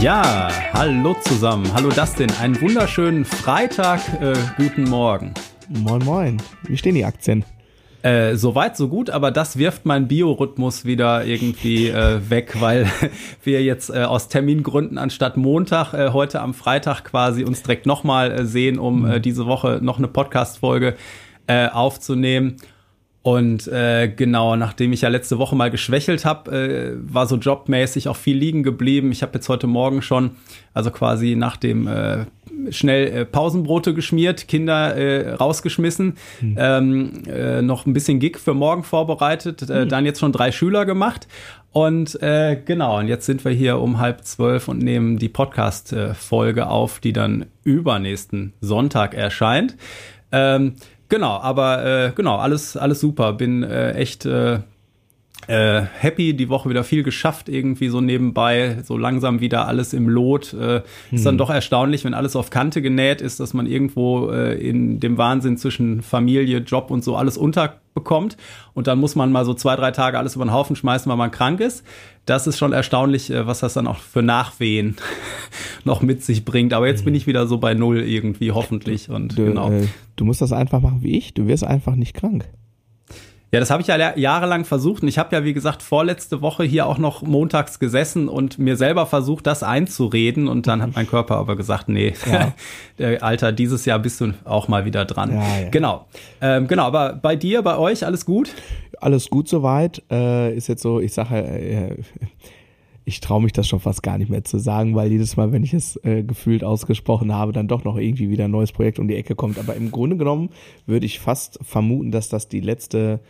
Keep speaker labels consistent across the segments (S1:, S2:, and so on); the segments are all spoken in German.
S1: Ja, hallo zusammen. Hallo Dustin. Einen wunderschönen Freitag. Äh, guten Morgen.
S2: Moin, moin. Wie stehen die Aktien?
S1: Äh, Soweit, so gut, aber das wirft meinen Biorhythmus wieder irgendwie äh, weg, weil wir jetzt äh, aus Termingründen anstatt Montag äh, heute am Freitag quasi uns direkt nochmal äh, sehen, um äh, diese Woche noch eine Podcast-Folge äh, aufzunehmen. Und äh, genau, nachdem ich ja letzte Woche mal geschwächelt habe, äh, war so jobmäßig auch viel liegen geblieben. Ich habe jetzt heute Morgen schon, also quasi nach dem äh, schnell äh, Pausenbrote geschmiert, Kinder äh, rausgeschmissen, hm. ähm, äh, noch ein bisschen Gig für morgen vorbereitet, äh, hm. dann jetzt schon drei Schüler gemacht. Und äh, genau, und jetzt sind wir hier um halb zwölf und nehmen die Podcast-Folge auf, die dann übernächsten Sonntag erscheint. Ähm, Genau, aber äh, genau, alles, alles super. Bin äh, echt äh, happy, die Woche wieder viel geschafft, irgendwie so nebenbei, so langsam wieder alles im Lot. Äh, hm. Ist dann hm. doch erstaunlich, wenn alles auf Kante genäht ist, dass man irgendwo äh, in dem Wahnsinn zwischen Familie, Job und so alles unterbekommt. Und dann muss man mal so zwei, drei Tage alles über den Haufen schmeißen, weil man krank ist. Das ist schon erstaunlich, äh, was das dann auch für Nachwehen noch mit sich bringt. Aber jetzt bin ich wieder so bei Null irgendwie, hoffentlich. Und
S2: du,
S1: genau.
S2: Äh, du musst das einfach machen wie ich. Du wirst einfach nicht krank.
S1: Ja, das habe ich ja jahrelang versucht und ich habe ja, wie gesagt, vorletzte Woche hier auch noch montags gesessen und mir selber versucht, das einzureden und dann hat mein Körper aber gesagt, nee, ja. Alter, dieses Jahr bist du auch mal wieder dran. Ja, ja. Genau, ähm, genau, aber bei dir, bei euch, alles gut?
S2: Alles gut soweit, äh, ist jetzt so, ich sage, äh, ich traue mich das schon fast gar nicht mehr zu sagen, weil jedes Mal, wenn ich es äh, gefühlt ausgesprochen habe, dann doch noch irgendwie wieder ein neues Projekt um die Ecke kommt. Aber im Grunde genommen würde ich fast vermuten, dass das die letzte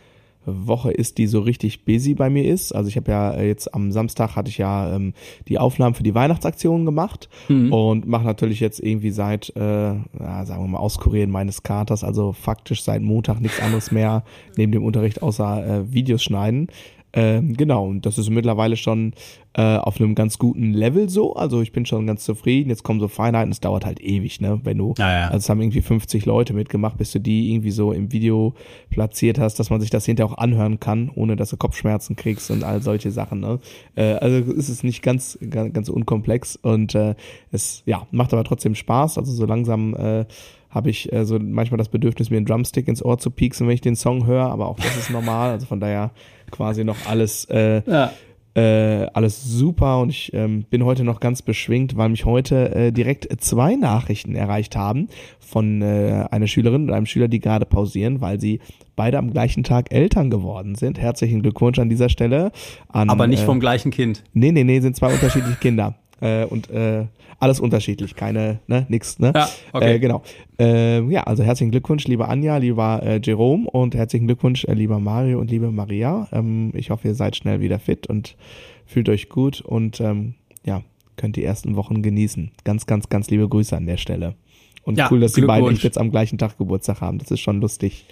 S2: Woche ist, die so richtig busy bei mir ist. Also ich habe ja äh, jetzt am Samstag hatte ich ja ähm, die Aufnahmen für die Weihnachtsaktion gemacht mhm. und mache natürlich jetzt irgendwie seit, äh, ja, sagen wir mal, Auskurieren meines Katers, also faktisch seit Montag nichts anderes mehr neben dem Unterricht außer äh, Videos schneiden. Ähm, genau, und das ist mittlerweile schon äh, auf einem ganz guten Level so. Also ich bin schon ganz zufrieden. Jetzt kommen so Feinheiten, es dauert halt ewig, ne? Wenn du, ja, ja. also es haben irgendwie 50 Leute mitgemacht, bis du die irgendwie so im Video platziert hast, dass man sich das hinterher auch anhören kann, ohne dass du Kopfschmerzen kriegst und all solche Sachen, ne? Äh, also ist es nicht ganz, ganz, ganz unkomplex und äh, es, ja, macht aber trotzdem Spaß. Also so langsam äh, habe ich äh, so manchmal das Bedürfnis, mir einen Drumstick ins Ohr zu pieksen, wenn ich den Song höre, aber auch das ist normal. Also von daher quasi noch alles, äh, ja. äh, alles super und ich ähm, bin heute noch ganz beschwingt, weil mich heute äh, direkt zwei Nachrichten erreicht haben von äh, einer Schülerin und einem Schüler, die gerade pausieren, weil sie beide am gleichen Tag Eltern geworden sind. Herzlichen Glückwunsch an dieser Stelle. An,
S1: aber nicht äh, vom gleichen Kind.
S2: Nee, nee, nee, sind zwei unterschiedliche Kinder. Äh, und äh, alles unterschiedlich, keine, ne, nix, ne? Ja, okay. Äh, genau. Äh, ja, also herzlichen Glückwunsch, lieber Anja, lieber äh, Jerome und herzlichen Glückwunsch, äh, lieber Mario und liebe Maria. Ähm, ich hoffe, ihr seid schnell wieder fit und fühlt euch gut und ähm, ja, könnt die ersten Wochen genießen. Ganz, ganz, ganz liebe Grüße an der Stelle. Und ja, cool, dass die beiden jetzt am gleichen Tag Geburtstag haben. Das ist schon lustig.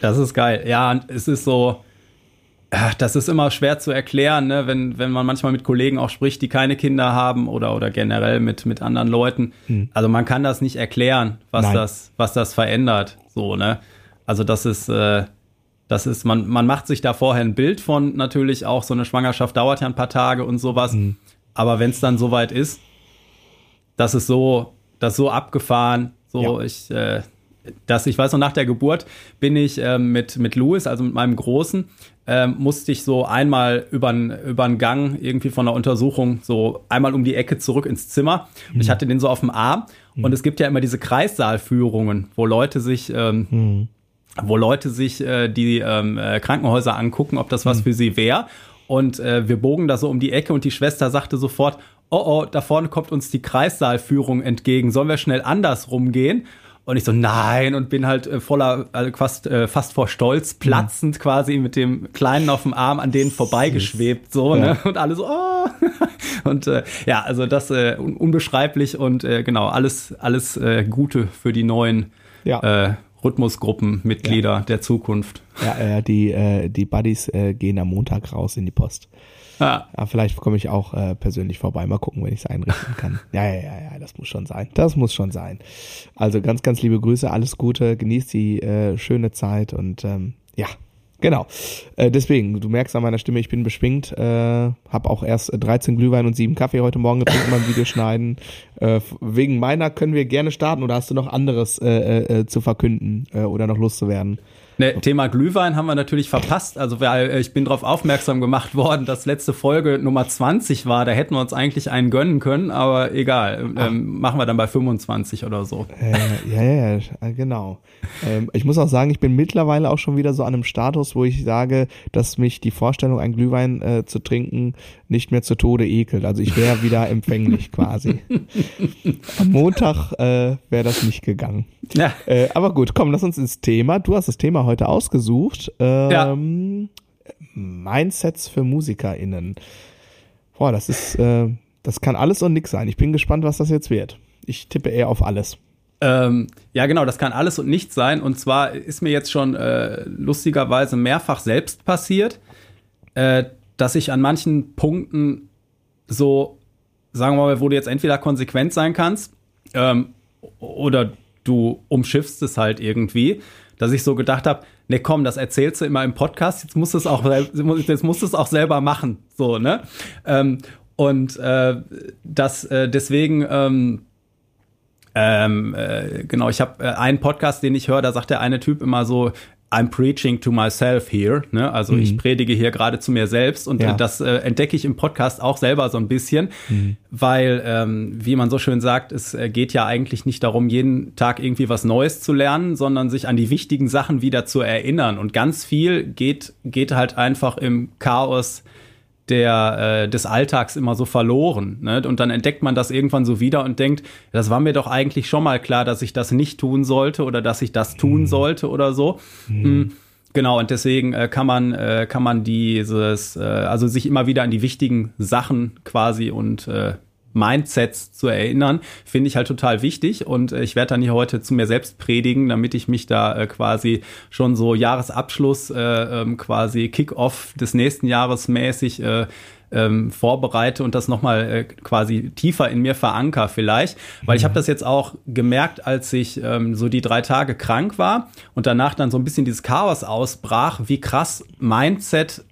S1: Das ist geil. Ja, es ist so, das ist immer schwer zu erklären, ne? wenn, wenn man manchmal mit Kollegen auch spricht, die keine Kinder haben oder, oder generell mit, mit anderen Leuten. Hm. Also man kann das nicht erklären, was das, was das verändert. So, ne? Also das ist, äh, das ist, man, man macht sich da vorher ein Bild von natürlich auch, so eine Schwangerschaft dauert ja ein paar Tage und sowas. Hm. Aber wenn es dann soweit ist, das ist so, das ist so abgefahren. So, ja. ich, äh, dass ich weiß noch, nach der Geburt bin ich äh, mit, mit Louis, also mit meinem Großen, ähm, musste ich so einmal über einen Gang irgendwie von der Untersuchung so einmal um die Ecke zurück ins Zimmer. Und mhm. ich hatte den so auf dem Arm. Mhm. Und es gibt ja immer diese Kreissaalführungen, wo Leute sich, ähm, mhm. wo Leute sich äh, die ähm, äh, Krankenhäuser angucken, ob das was mhm. für sie wäre. Und äh, wir bogen da so um die Ecke und die Schwester sagte sofort, oh oh, da vorne kommt uns die Kreissaalführung entgegen. Sollen wir schnell andersrum gehen? Und ich so, nein, und bin halt äh, voller, also fast, äh, fast vor Stolz, platzend mhm. quasi mit dem Kleinen auf dem Arm an denen vorbeigeschwebt, so, ja. ne? Und alle so, oh. Und äh, ja, also das äh, unbeschreiblich und äh, genau, alles, alles äh, Gute für die neuen ja. äh, Rhythmusgruppenmitglieder ja. der Zukunft.
S2: Ja, äh, die, äh, die Buddies äh, gehen am Montag raus in die Post. Ja. ja vielleicht komme ich auch äh, persönlich vorbei. Mal gucken, wenn ich es einrichten kann. Ja, ja, ja, ja, das muss schon sein. Das muss schon sein. Also ganz, ganz liebe Grüße, alles Gute, genießt die äh, schöne Zeit und ähm, ja, Genau. Äh, deswegen, du merkst an meiner Stimme, ich bin beschwingt. Äh, habe auch erst 13 Glühwein und 7 Kaffee heute Morgen getrunken beim Videoschneiden. Äh, wegen meiner können wir gerne starten oder hast du noch anderes äh, äh, äh zu verkünden äh, oder noch loszuwerden?
S1: Ne, Thema Glühwein haben wir natürlich verpasst. Also weil äh, ich bin darauf aufmerksam gemacht worden, dass letzte Folge Nummer 20 war. Da hätten wir uns eigentlich einen gönnen können, aber egal. Ähm, machen wir dann bei 25 oder so.
S2: Äh, ja, ja, ja, genau. Ähm, ich muss auch sagen, ich bin mittlerweile auch schon wieder so an einem Status, wo ich sage, dass mich die Vorstellung, einen Glühwein äh, zu trinken, nicht mehr zu Tode ekelt. Also ich wäre wieder empfänglich quasi. Am Montag äh, wäre das nicht gegangen. Ja. Äh, aber gut, komm, lass uns ins Thema. Du hast das Thema heute ausgesucht. Ähm, ja. Mindsets für MusikerInnen. Boah, das ist, äh, das kann alles und nix sein. Ich bin gespannt, was das jetzt wird. Ich tippe eher auf alles.
S1: Ähm, ja, genau, das kann alles und nichts sein. Und zwar ist mir jetzt schon äh, lustigerweise mehrfach selbst passiert, äh, dass ich an manchen Punkten so, sagen wir mal, wo du jetzt entweder konsequent sein kannst ähm, oder du umschiffst es halt irgendwie, dass ich so gedacht habe, ne komm, das erzählst du immer im Podcast, jetzt musst du es auch, jetzt musst du es auch selber machen, so, ne? Ähm, und äh, das äh, deswegen ähm, ähm, äh, genau, ich habe äh, einen Podcast, den ich höre, da sagt der eine Typ immer so, I'm preaching to myself here. Ne? Also mhm. ich predige hier gerade zu mir selbst und ja. das äh, entdecke ich im Podcast auch selber so ein bisschen, mhm. weil, ähm, wie man so schön sagt, es äh, geht ja eigentlich nicht darum, jeden Tag irgendwie was Neues zu lernen, sondern sich an die wichtigen Sachen wieder zu erinnern. Und ganz viel geht, geht halt einfach im Chaos der, äh, des Alltags immer so verloren. Ne? Und dann entdeckt man das irgendwann so wieder und denkt, das war mir doch eigentlich schon mal klar, dass ich das nicht tun sollte oder dass ich das tun mhm. sollte oder so. Mhm. Genau, und deswegen äh, kann man, äh, kann man dieses, äh, also sich immer wieder an die wichtigen Sachen quasi und äh, Mindsets zu erinnern, finde ich halt total wichtig. Und äh, ich werde dann hier heute zu mir selbst predigen, damit ich mich da äh, quasi schon so Jahresabschluss, äh, ähm, quasi Kick-off des nächsten Jahres mäßig äh, ähm, vorbereite und das nochmal äh, quasi tiefer in mir veranker vielleicht. Weil ich habe das jetzt auch gemerkt, als ich ähm, so die drei Tage krank war und danach dann so ein bisschen dieses Chaos ausbrach, wie krass Mindset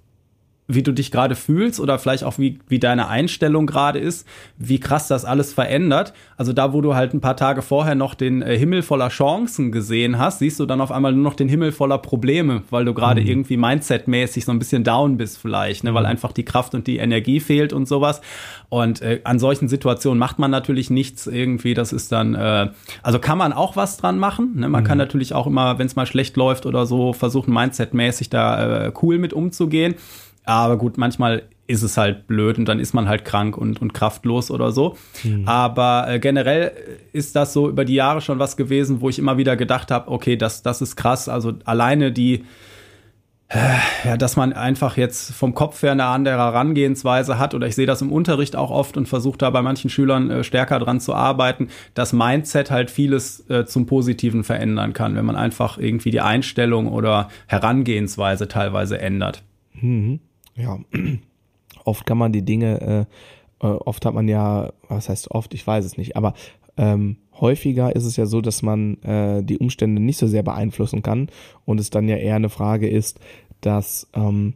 S1: wie du dich gerade fühlst oder vielleicht auch wie, wie deine Einstellung gerade ist, wie krass das alles verändert. Also da, wo du halt ein paar Tage vorher noch den äh, Himmel voller Chancen gesehen hast, siehst du dann auf einmal nur noch den Himmel voller Probleme, weil du gerade mhm. irgendwie mindsetmäßig so ein bisschen down bist vielleicht, ne, weil mhm. einfach die Kraft und die Energie fehlt und sowas. Und äh, an solchen Situationen macht man natürlich nichts irgendwie. Das ist dann, äh, also kann man auch was dran machen. Ne? Man mhm. kann natürlich auch immer, wenn es mal schlecht läuft oder so, versuchen mindsetmäßig da äh, cool mit umzugehen. Aber gut, manchmal ist es halt blöd und dann ist man halt krank und, und kraftlos oder so. Mhm. Aber äh, generell ist das so über die Jahre schon was gewesen, wo ich immer wieder gedacht habe, okay, das, das ist krass. Also alleine die, äh, ja, dass man einfach jetzt vom Kopf her eine andere Herangehensweise hat oder ich sehe das im Unterricht auch oft und versuche da bei manchen Schülern äh, stärker dran zu arbeiten, dass Mindset halt vieles äh, zum Positiven verändern kann, wenn man einfach irgendwie die Einstellung oder Herangehensweise teilweise ändert.
S2: Mhm. Ja, oft kann man die Dinge, äh, äh, oft hat man ja, was heißt oft, ich weiß es nicht, aber ähm, häufiger ist es ja so, dass man äh, die Umstände nicht so sehr beeinflussen kann und es dann ja eher eine Frage ist, dass ähm,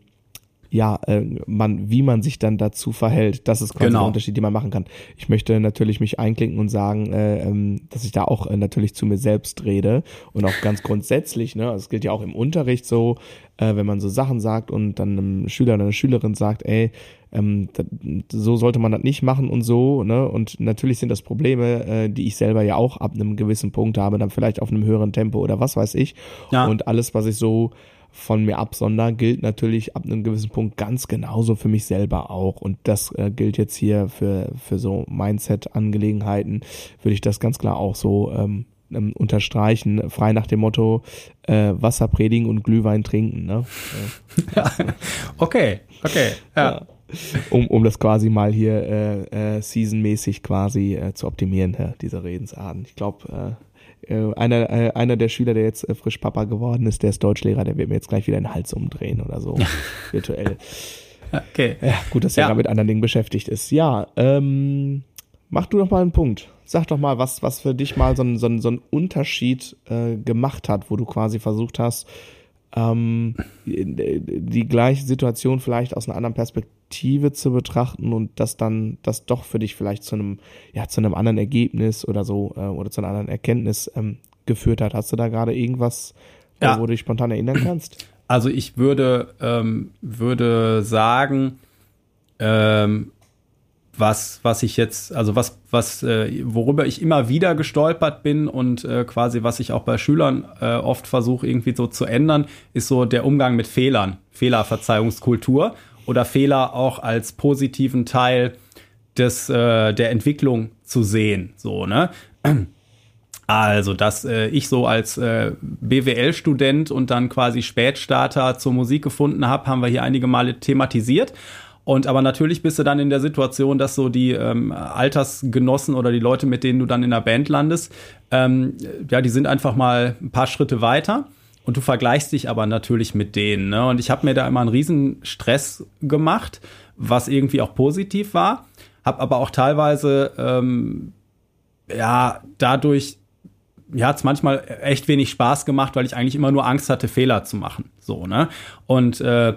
S2: ja, äh, man, wie man sich dann dazu verhält, das ist quasi genau. der Unterschied, den man machen kann. Ich möchte natürlich mich einklinken und sagen, äh, ähm, dass ich da auch äh, natürlich zu mir selbst rede und auch ganz grundsätzlich, ne, das gilt ja auch im Unterricht so, äh, wenn man so Sachen sagt und dann einem Schüler oder einer Schülerin sagt, ey, ähm, so sollte man das nicht machen und so, ne? Und natürlich sind das Probleme, äh, die ich selber ja auch ab einem gewissen Punkt habe, dann vielleicht auf einem höheren Tempo oder was weiß ich. Ja. Und alles, was ich so von mir absondern, gilt natürlich ab einem gewissen Punkt ganz genauso für mich selber auch. Und das äh, gilt jetzt hier für, für so Mindset-Angelegenheiten, würde ich das ganz klar auch so ähm, ähm, unterstreichen, frei nach dem Motto äh, Wasser predigen und Glühwein trinken. Ne?
S1: ja. okay, okay, ja. ja.
S2: Um, um das quasi mal hier äh, äh, seasonmäßig quasi äh, zu optimieren, ja, diese Redensarten. Ich glaube, äh, äh, einer, äh, einer der Schüler, der jetzt äh, frisch Papa geworden ist, der ist Deutschlehrer, der wird mir jetzt gleich wieder den Hals umdrehen oder so, virtuell.
S1: Okay.
S2: Ja, gut, dass er ja. mit anderen Dingen beschäftigt ist. Ja, ähm, mach du doch mal einen Punkt. Sag doch mal, was, was für dich mal so ein, so ein, so ein Unterschied äh, gemacht hat, wo du quasi versucht hast, ähm, die gleiche Situation vielleicht aus einer anderen Perspektive zu betrachten und das dann, das doch für dich vielleicht zu einem, ja, zu einem anderen Ergebnis oder so, äh, oder zu einer anderen Erkenntnis ähm, geführt hat. Hast du da gerade irgendwas, ja. wo du dich spontan erinnern kannst?
S1: Also ich würde, ähm, würde sagen, ähm, was, was ich jetzt, also was, was, äh, worüber ich immer wieder gestolpert bin und äh, quasi, was ich auch bei Schülern äh, oft versuche, irgendwie so zu ändern, ist so der Umgang mit Fehlern, Fehlerverzeihungskultur oder Fehler auch als positiven Teil des, äh, der Entwicklung zu sehen. So, ne? Also, dass äh, ich so als äh, BWL-Student und dann quasi Spätstarter zur Musik gefunden habe, haben wir hier einige Male thematisiert. Und aber natürlich bist du dann in der Situation, dass so die ähm, Altersgenossen oder die Leute, mit denen du dann in der Band landest, ähm, ja, die sind einfach mal ein paar Schritte weiter. Und du vergleichst dich aber natürlich mit denen. Ne? Und ich habe mir da immer einen riesen Stress gemacht, was irgendwie auch positiv war. Hab aber auch teilweise ähm, ja dadurch ja, hat's manchmal echt wenig Spaß gemacht, weil ich eigentlich immer nur Angst hatte, Fehler zu machen. So, ne? Und äh,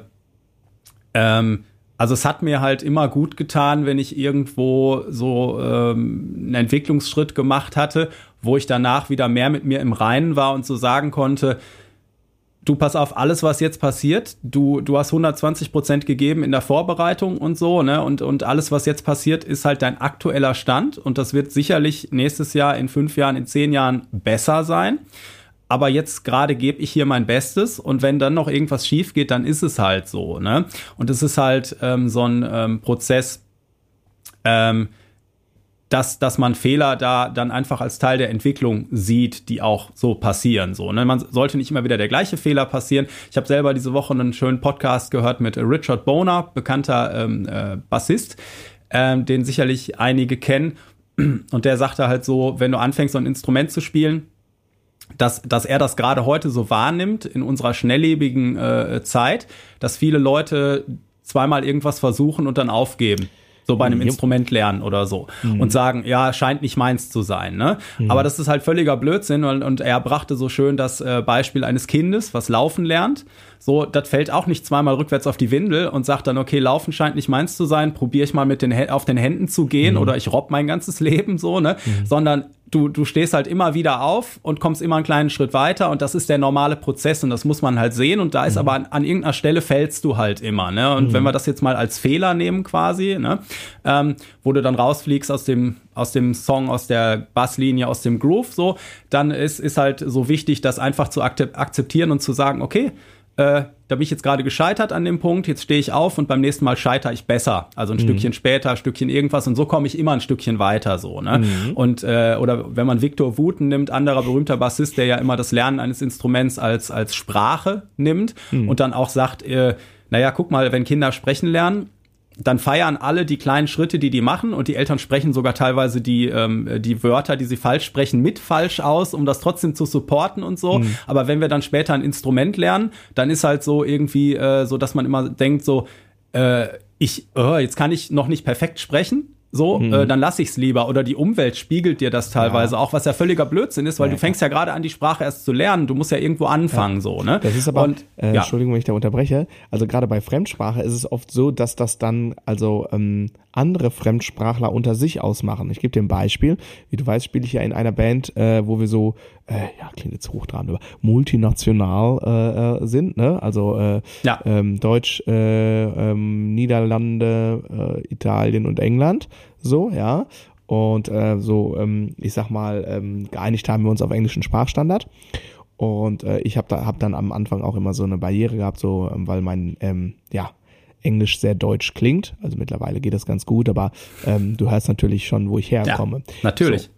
S1: ähm, also es hat mir halt immer gut getan, wenn ich irgendwo so ähm, einen Entwicklungsschritt gemacht hatte, wo ich danach wieder mehr mit mir im Reinen war und so sagen konnte, du pass auf alles, was jetzt passiert, du, du hast 120 Prozent gegeben in der Vorbereitung und so, ne, und, und alles, was jetzt passiert, ist halt dein aktueller Stand und das wird sicherlich nächstes Jahr, in fünf Jahren, in zehn Jahren besser sein aber jetzt gerade gebe ich hier mein Bestes und wenn dann noch irgendwas schief geht, dann ist es halt so. Ne? Und es ist halt ähm, so ein ähm, Prozess, ähm, dass, dass man Fehler da dann einfach als Teil der Entwicklung sieht, die auch so passieren. So, ne? Man sollte nicht immer wieder der gleiche Fehler passieren. Ich habe selber diese Woche einen schönen Podcast gehört mit Richard Boner, bekannter ähm, äh, Bassist, ähm, den sicherlich einige kennen. Und der sagte halt so, wenn du anfängst, so ein Instrument zu spielen, dass, dass er das gerade heute so wahrnimmt in unserer schnelllebigen äh, Zeit, dass viele Leute zweimal irgendwas versuchen und dann aufgeben. So bei einem mhm. Instrument lernen oder so. Mhm. Und sagen, ja, scheint nicht meins zu sein. Ne? Mhm. Aber das ist halt völliger Blödsinn. Und, und er brachte so schön das äh, Beispiel eines Kindes, was laufen lernt. So, das fällt auch nicht zweimal rückwärts auf die Windel und sagt dann, okay, laufen scheint nicht meins zu sein, probiere ich mal mit den auf den Händen zu gehen mhm. oder ich robb mein ganzes Leben so, ne? Mhm. Sondern du, du stehst halt immer wieder auf und kommst immer einen kleinen Schritt weiter und das ist der normale Prozess und das muss man halt sehen und da ist mhm. aber an, an, irgendeiner Stelle fällst du halt immer, ne? Und mhm. wenn wir das jetzt mal als Fehler nehmen quasi, ne? Ähm, wo du dann rausfliegst aus dem, aus dem Song, aus der Basslinie, aus dem Groove, so, dann ist, ist halt so wichtig, das einfach zu akzeptieren und zu sagen, okay, äh, da bin ich jetzt gerade gescheitert an dem Punkt, jetzt stehe ich auf und beim nächsten Mal scheitere ich besser. Also ein mhm. Stückchen später, ein Stückchen irgendwas und so komme ich immer ein Stückchen weiter so. Ne? Mhm. Und äh, oder wenn man Victor Wooten nimmt, anderer berühmter Bassist, der ja immer das Lernen eines Instruments als, als Sprache nimmt mhm. und dann auch sagt, äh, naja, guck mal, wenn Kinder sprechen lernen, dann feiern alle die kleinen Schritte, die die machen und die Eltern sprechen sogar teilweise die, ähm, die Wörter, die sie falsch sprechen, mit falsch aus, um das trotzdem zu supporten und so. Mhm. Aber wenn wir dann später ein Instrument lernen, dann ist halt so irgendwie äh, so, dass man immer denkt so, äh, ich, oh, jetzt kann ich noch nicht perfekt sprechen, so, mhm. äh, dann lass ich's lieber. Oder die Umwelt spiegelt dir das teilweise ja. auch, was ja völliger Blödsinn ist, weil ja, du fängst ja gerade an, die Sprache erst zu lernen. Du musst ja irgendwo anfangen, so, ne?
S2: Das ist aber, Und, äh, Entschuldigung, wenn ich da unterbreche. Also gerade bei Fremdsprache ist es oft so, dass das dann, also ähm, andere Fremdsprachler unter sich ausmachen. Ich gebe dir ein Beispiel. Wie du weißt, spiele ich ja in einer Band, äh, wo wir so, äh, ja, klingt jetzt hoch dran, aber multinational äh, äh, sind, ne? Also äh, ja. ähm, Deutsch, äh, ähm, Niederlande, äh, Italien und England. So, ja. Und so, ähm, ich sag mal, ähm, geeinigt haben wir uns auf englischen Sprachstandard. Und ich habe da hab dann am Anfang auch immer so eine Barriere gehabt, so ähm, weil mein ähm, ja Englisch sehr deutsch klingt. Also mittlerweile geht das ganz gut, aber ähm, du hörst natürlich schon, wo ich herkomme. Ja,
S1: natürlich.
S2: So,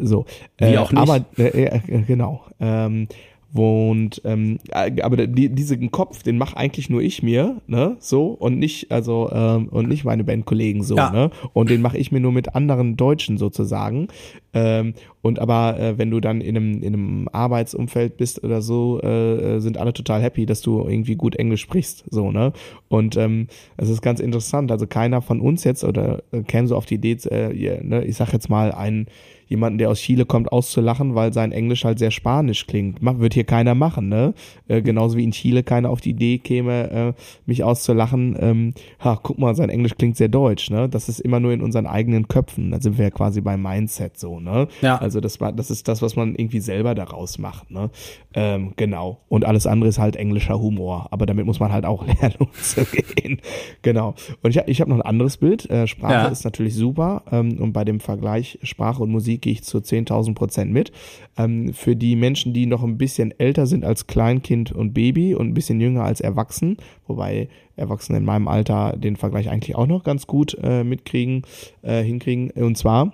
S2: so. Wie äh, auch nicht. Aber äh, äh, genau. Ähm, und ähm, äh, aber die, diesen Kopf, den mach eigentlich nur ich mir, ne, so und nicht also ähm, und nicht meine Bandkollegen so, ja. ne, und den mache ich mir nur mit anderen Deutschen sozusagen. Ähm, Und aber äh, wenn du dann in einem, in einem Arbeitsumfeld bist oder so, äh, äh, sind alle total happy, dass du irgendwie gut Englisch sprichst. So, ne? Und ähm, es ist ganz interessant. Also keiner von uns jetzt oder äh, käme so auf die Idee, äh, ne, ich sag jetzt mal, einen jemanden, der aus Chile kommt, auszulachen, weil sein Englisch halt sehr spanisch klingt. Wird hier keiner machen, ne? Äh, genauso wie in Chile keiner auf die Idee käme, äh, mich auszulachen, ähm, ha, guck mal, sein Englisch klingt sehr deutsch, ne? Das ist immer nur in unseren eigenen Köpfen. Da sind wir ja quasi beim Mindset so, ne? Ja. Also das war, das ist das, was man irgendwie selber daraus macht, ne? Ähm, genau. Und alles andere ist halt englischer Humor. Aber damit muss man halt auch lernen, umzugehen. genau. Und ich, ich habe noch ein anderes Bild. Äh, Sprache ja. ist natürlich super. Ähm, und bei dem Vergleich Sprache und Musik gehe ich zu 10.000 Prozent mit. Ähm, für die Menschen, die noch ein bisschen älter sind als Kleinkind und Baby und ein bisschen jünger als Erwachsen, wobei Erwachsene in meinem Alter den Vergleich eigentlich auch noch ganz gut äh, mitkriegen, äh, hinkriegen. Und zwar,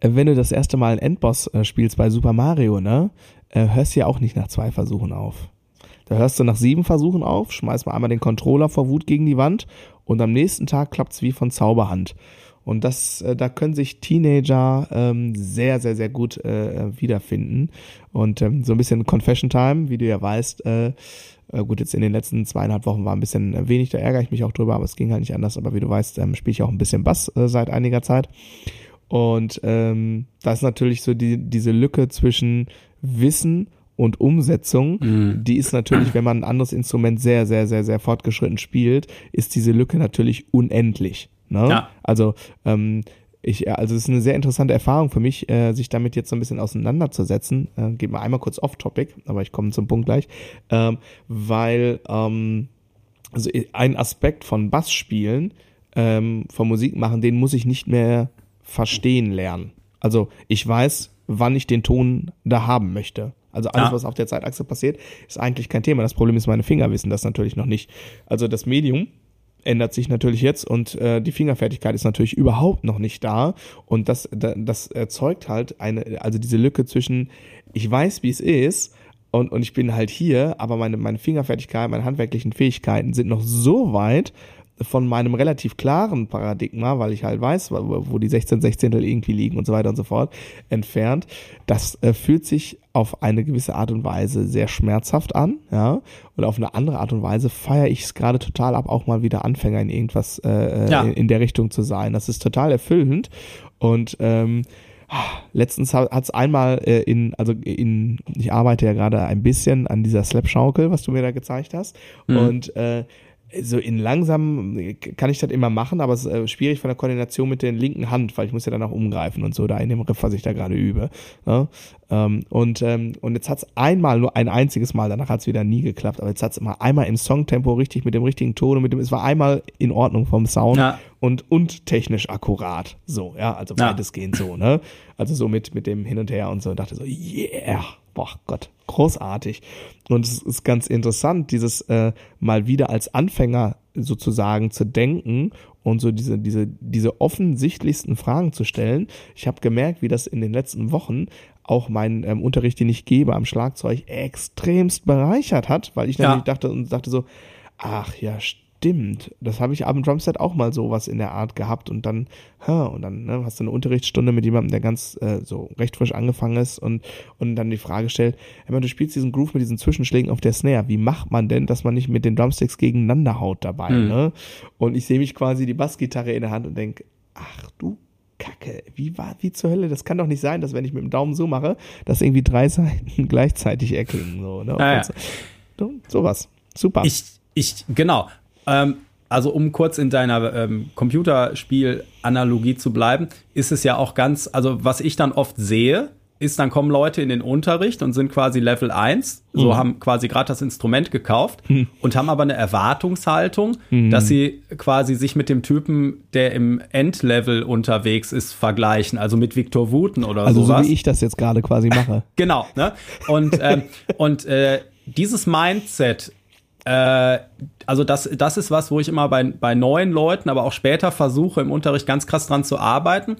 S2: äh, wenn du das erste Mal einen Endboss äh, spielst bei Super Mario, ne, äh, hörst du ja auch nicht nach zwei Versuchen auf. Da hörst du nach sieben Versuchen auf, schmeißt mal einmal den Controller vor Wut gegen die Wand und am nächsten Tag klappt's wie von Zauberhand. Und das, äh, da können sich Teenager ähm, sehr, sehr, sehr gut äh, wiederfinden. Und ähm, so ein bisschen Confession Time, wie du ja weißt, äh, äh, gut, jetzt in den letzten zweieinhalb Wochen war ein bisschen wenig, da ärgere ich mich auch drüber, aber es ging halt nicht anders. Aber wie du weißt, ähm, spiele ich auch ein bisschen Bass äh, seit einiger Zeit. Und ähm, da ist natürlich so die, diese Lücke zwischen Wissen und Umsetzung, mhm. die ist natürlich, wenn man ein anderes Instrument sehr, sehr, sehr, sehr fortgeschritten spielt, ist diese Lücke natürlich unendlich. Ne? Ja. Also ähm, ich, also es ist eine sehr interessante Erfahrung für mich, äh, sich damit jetzt so ein bisschen auseinanderzusetzen. Äh, geht mal einmal kurz off-topic, aber ich komme zum Punkt gleich, ähm, weil ähm, also ein Aspekt von Bassspielen, ähm, von Musik machen, den muss ich nicht mehr verstehen lernen. Also ich weiß, wann ich den Ton da haben möchte. Also alles, ja. was auf der Zeitachse passiert, ist eigentlich kein Thema. Das Problem ist, meine Finger wissen das natürlich noch nicht. Also das Medium ändert sich natürlich jetzt und äh, die Fingerfertigkeit ist natürlich überhaupt noch nicht da. Und das das erzeugt halt eine also diese Lücke zwischen ich weiß wie es ist und und ich bin halt hier aber meine meine Fingerfertigkeit meine handwerklichen Fähigkeiten sind noch so weit von meinem relativ klaren Paradigma, weil ich halt weiß, wo die 16 Sechzehntel irgendwie liegen und so weiter und so fort, entfernt. Das äh, fühlt sich auf eine gewisse Art und Weise sehr schmerzhaft an, ja, und auf eine andere Art und Weise feiere ich es gerade total ab, auch mal wieder Anfänger in irgendwas äh, äh ja. in, in, der Richtung zu sein. Das ist total erfüllend und ähm, Letztens hat es einmal äh, in, also in, ich arbeite ja gerade ein bisschen an dieser Slap-Schaukel, was du mir da gezeigt hast. Mhm. Und äh, so in langsam kann ich das immer machen, aber es ist äh, schwierig von der Koordination mit der linken Hand, weil ich muss ja dann auch umgreifen und so da in dem Riff, was ich da gerade übe. Ne? Ähm, und, ähm, und jetzt hat's einmal, nur ein einziges Mal, danach hat's wieder nie geklappt, aber jetzt hat's immer einmal im Songtempo richtig mit dem richtigen Ton und mit dem, es war einmal in Ordnung vom Sound ja. und, und technisch akkurat. So, ja, also ja. weitestgehend so, ne? Also so mit, mit dem Hin und Her und so und dachte so, yeah, boah Gott, großartig. Und es ist ganz interessant, dieses äh, mal wieder als Anfänger sozusagen zu denken und so diese, diese, diese offensichtlichsten Fragen zu stellen. Ich habe gemerkt, wie das in den letzten Wochen auch meinen ähm, Unterricht, den ich gebe am Schlagzeug, extremst bereichert hat, weil ich natürlich ja. dachte und dachte so, ach ja, stimmt stimmt. Das habe ich am Drumset auch mal sowas in der Art gehabt und dann, ha, und dann ne, hast du eine Unterrichtsstunde mit jemandem, der ganz äh, so recht frisch angefangen ist und, und dann die Frage stellt, hey, du spielst diesen Groove mit diesen Zwischenschlägen auf der Snare, wie macht man denn, dass man nicht mit den Drumsticks gegeneinander haut dabei, mhm. ne? Und ich sehe mich quasi die Bassgitarre in der Hand und denk, ach du Kacke, wie war, wie zur Hölle? Das kann doch nicht sein, dass wenn ich mit dem Daumen so mache, dass irgendwie drei Seiten gleichzeitig erklingen, so, ne? Ah, ja. so, sowas. Super.
S1: Ich, ich, genau. Ähm, also um kurz in deiner ähm, Computerspiel-Analogie zu bleiben, ist es ja auch ganz, also was ich dann oft sehe, ist, dann kommen Leute in den Unterricht und sind quasi Level 1, so mhm. haben quasi gerade das Instrument gekauft mhm. und haben aber eine Erwartungshaltung, mhm. dass sie quasi sich mit dem Typen, der im Endlevel unterwegs ist, vergleichen, also mit Victor Wooten oder
S2: also
S1: sowas.
S2: Also so wie ich das jetzt gerade quasi mache.
S1: genau, ne? Und, ähm, und äh, dieses Mindset äh, also das, das ist was, wo ich immer bei, bei neuen Leuten, aber auch später versuche im Unterricht ganz krass dran zu arbeiten,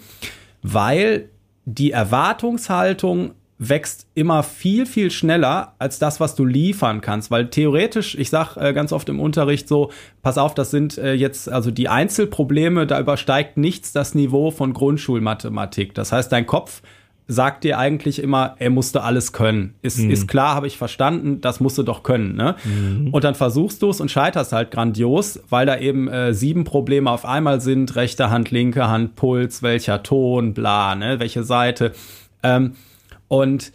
S1: weil die Erwartungshaltung wächst immer viel, viel schneller als das, was du liefern kannst. Weil theoretisch, ich sag äh, ganz oft im Unterricht so, pass auf, das sind äh, jetzt, also die Einzelprobleme, da übersteigt nichts das Niveau von Grundschulmathematik. Das heißt, dein Kopf sagt dir eigentlich immer, er musste alles können. Ist, mhm. ist klar, habe ich verstanden, das musst du doch können. Ne? Mhm. Und dann versuchst du es und scheiterst halt grandios, weil da eben äh, sieben Probleme auf einmal sind, rechte Hand, linke Hand, Puls, welcher Ton, bla, ne, welche Seite. Ähm, und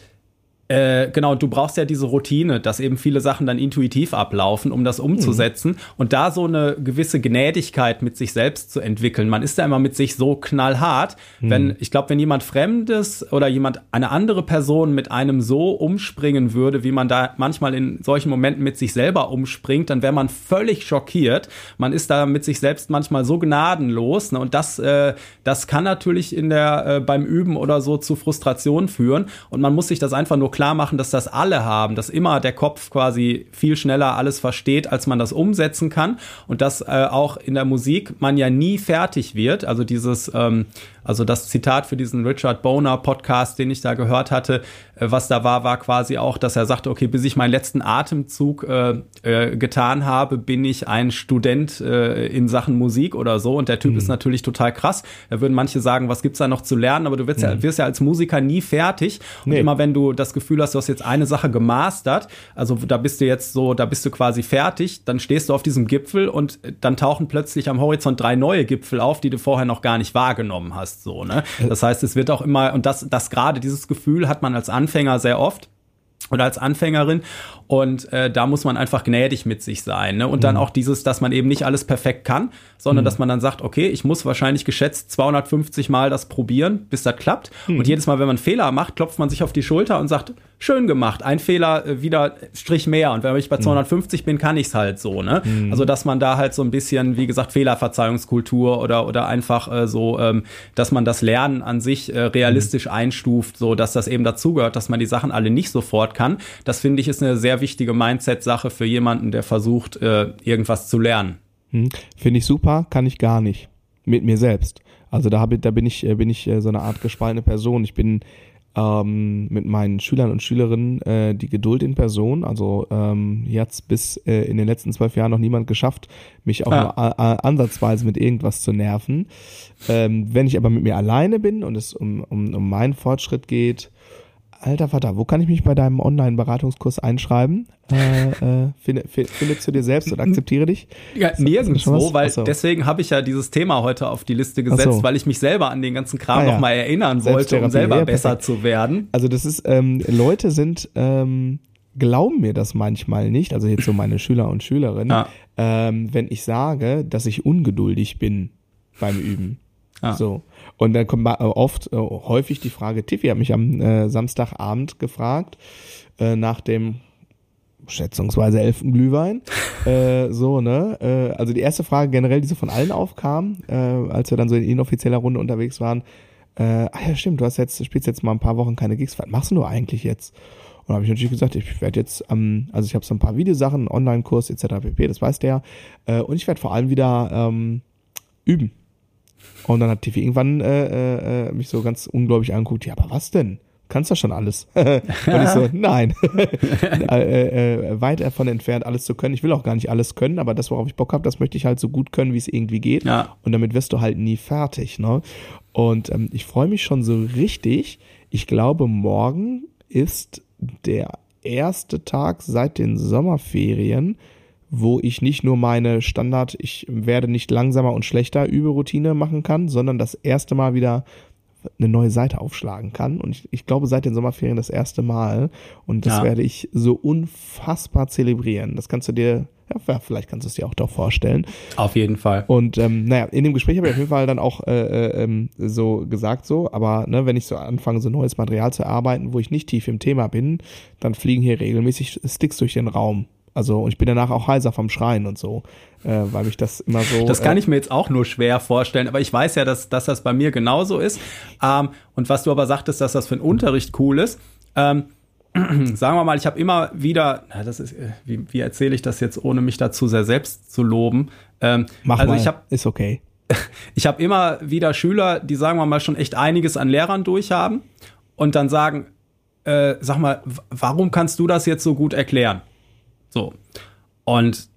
S1: äh, genau, du brauchst ja diese Routine, dass eben viele Sachen dann intuitiv ablaufen, um das umzusetzen mhm. und da so eine gewisse Gnädigkeit mit sich selbst zu entwickeln. Man ist ja immer mit sich so knallhart, mhm. wenn ich glaube, wenn jemand Fremdes oder jemand eine andere Person mit einem so umspringen würde, wie man da manchmal in solchen Momenten mit sich selber umspringt, dann wäre man völlig schockiert. Man ist da mit sich selbst manchmal so gnadenlos ne? und das äh, das kann natürlich in der äh, beim Üben oder so zu Frustration führen und man muss sich das einfach nur klar machen, dass das alle haben, dass immer der Kopf quasi viel schneller alles versteht, als man das umsetzen kann und dass äh, auch in der Musik man ja nie fertig wird. Also dieses ähm, also das Zitat für diesen Richard Boner Podcast, den ich da gehört hatte, äh, was da war, war quasi auch, dass er sagte, okay, bis ich meinen letzten Atemzug äh, äh, getan habe, bin ich ein Student äh, in Sachen Musik oder so. Und der Typ mhm. ist natürlich total krass. Da würden manche sagen, was gibt's da noch zu lernen? Aber du wirst, mhm. ja, wirst ja als Musiker nie fertig. Und nee. immer wenn du das Gefühl hast, du hast jetzt eine Sache gemastert, also da bist du jetzt so, da bist du quasi fertig, dann stehst du auf diesem Gipfel und dann tauchen plötzlich am Horizont drei neue Gipfel auf, die du vorher noch gar nicht wahrgenommen hast hast. So, ne? Das heißt, es wird auch immer, und das, das gerade dieses Gefühl hat man als Anfänger sehr oft oder als Anfängerin. Und äh, da muss man einfach gnädig mit sich sein. Ne? Und mhm. dann auch dieses, dass man eben nicht alles perfekt kann, sondern mhm. dass man dann sagt, okay, ich muss wahrscheinlich geschätzt 250 Mal das probieren, bis das klappt. Mhm. Und jedes Mal, wenn man Fehler macht, klopft man sich auf die Schulter und sagt, schön gemacht, ein Fehler äh, wieder Strich mehr. Und wenn ich bei 250 mhm. bin, kann ich es halt so. Ne? Mhm. Also dass man da halt so ein bisschen, wie gesagt, Fehlerverzeihungskultur oder oder einfach äh, so, ähm, dass man das Lernen an sich äh, realistisch mhm. einstuft, so dass das eben dazugehört, dass man die Sachen alle nicht sofort kann. Das finde ich ist eine sehr wichtige Mindset-Sache für jemanden, der versucht, äh, irgendwas zu lernen.
S2: Hm. Finde ich super, kann ich gar nicht. Mit mir selbst. Also da, hab ich, da bin ich, äh, bin ich äh, so eine Art gespaltene Person. Ich bin ähm, mit meinen Schülern und Schülerinnen äh, die Geduld in Person. Also ähm, jetzt bis äh, in den letzten zwölf Jahren noch niemand geschafft, mich auch ja. nur ansatzweise mit irgendwas zu nerven. Ähm, wenn ich aber mit mir alleine bin und es um, um, um meinen Fortschritt geht, alter Vater, wo kann ich mich bei deinem Online-Beratungskurs einschreiben? Äh, äh, finde, finde zu dir selbst und akzeptiere dich?
S1: Ja, nirgendwo, weil Achso. deswegen habe ich ja dieses Thema heute auf die Liste gesetzt, so. weil ich mich selber an den ganzen Kram ah, ja. nochmal erinnern wollte, um selber ja, besser zu werden.
S2: Also das ist, ähm, Leute sind, ähm, glauben mir das manchmal nicht, also jetzt so meine Schüler und Schülerinnen, ja. ähm, wenn ich sage, dass ich ungeduldig bin beim Üben. Ah. So. Und dann kommt oft, äh, häufig die Frage, Tiffy hat mich am äh, Samstagabend gefragt, äh, nach dem schätzungsweise elften Glühwein. äh, so, ne? Äh, also die erste Frage generell, die so von allen aufkam, äh, als wir dann so in inoffizieller Runde unterwegs waren, äh, ah ja, stimmt, du hast jetzt, spielst jetzt mal ein paar Wochen keine Gigs. Was machst du eigentlich jetzt? Und da habe ich natürlich gesagt, ich werde jetzt, ähm, also ich habe so ein paar Videosachen, Online-Kurs etc. pp, das weiß der. Äh, und ich werde vor allem wieder ähm, üben. Und dann hat Tiffy irgendwann äh, äh, mich so ganz ungläubig angeguckt, ja, aber was denn? Kannst du schon alles? und ich so, nein. äh, äh, weit davon entfernt, alles zu können. Ich will auch gar nicht alles können, aber das, worauf ich Bock habe, das möchte ich halt so gut können, wie es irgendwie geht. Ja. Und damit wirst du halt nie fertig. Ne? Und ähm, ich freue mich schon so richtig. Ich glaube, morgen ist der erste Tag seit den Sommerferien, wo ich nicht nur meine Standard, ich werde nicht langsamer und schlechter Überoutine machen kann, sondern das erste Mal wieder eine neue Seite aufschlagen kann. Und ich, ich glaube, seit den Sommerferien das erste Mal. Und das ja. werde ich so unfassbar zelebrieren. Das kannst du dir, ja, vielleicht kannst du es dir auch doch vorstellen.
S1: Auf jeden Fall.
S2: Und ähm, naja, in dem Gespräch habe ich auf jeden Fall dann auch äh, äh, ähm, so gesagt so, aber ne, wenn ich so anfange, so neues Material zu erarbeiten, wo ich nicht tief im Thema bin, dann fliegen hier regelmäßig Sticks durch den Raum. Also und ich bin danach auch heiser vom Schreien und so, äh, weil mich das immer so.
S1: Das kann äh, ich mir jetzt auch nur schwer vorstellen, aber ich weiß ja, dass, dass das bei mir genauso ist. Ähm, und was du aber sagtest, dass das für den Unterricht cool ist. Ähm, sagen wir mal, ich habe immer wieder, na, das ist, äh, wie, wie erzähle ich das jetzt, ohne mich dazu sehr selbst zu loben?
S2: Ähm, Mach also mal, ich hab, ist okay.
S1: Ich habe immer wieder Schüler, die sagen wir mal schon echt einiges an Lehrern durchhaben und dann sagen, äh, sag mal, warum kannst du das jetzt so gut erklären? So. Und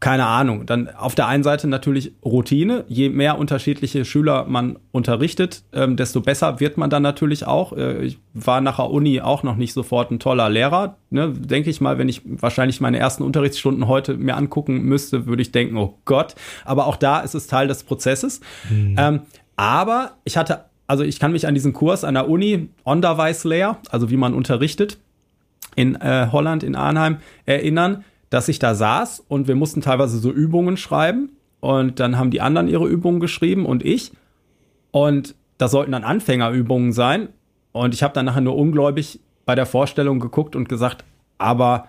S1: keine Ahnung. Dann auf der einen Seite natürlich Routine. Je mehr unterschiedliche Schüler man unterrichtet, ähm, desto besser wird man dann natürlich auch. Äh, ich war nach der Uni auch noch nicht sofort ein toller Lehrer. Ne? Denke ich mal, wenn ich wahrscheinlich meine ersten Unterrichtsstunden heute mir angucken müsste, würde ich denken, oh Gott. Aber auch da ist es Teil des Prozesses. Mhm. Ähm, aber ich hatte, also ich kann mich an diesen Kurs an der Uni, Onderwijsleer, also wie man unterrichtet, in äh, Holland, in Arnheim, erinnern dass ich da saß und wir mussten teilweise so Übungen schreiben und dann haben die anderen ihre Übungen geschrieben und ich und das sollten dann Anfängerübungen sein und ich habe dann nachher nur ungläubig bei der Vorstellung geguckt und gesagt, aber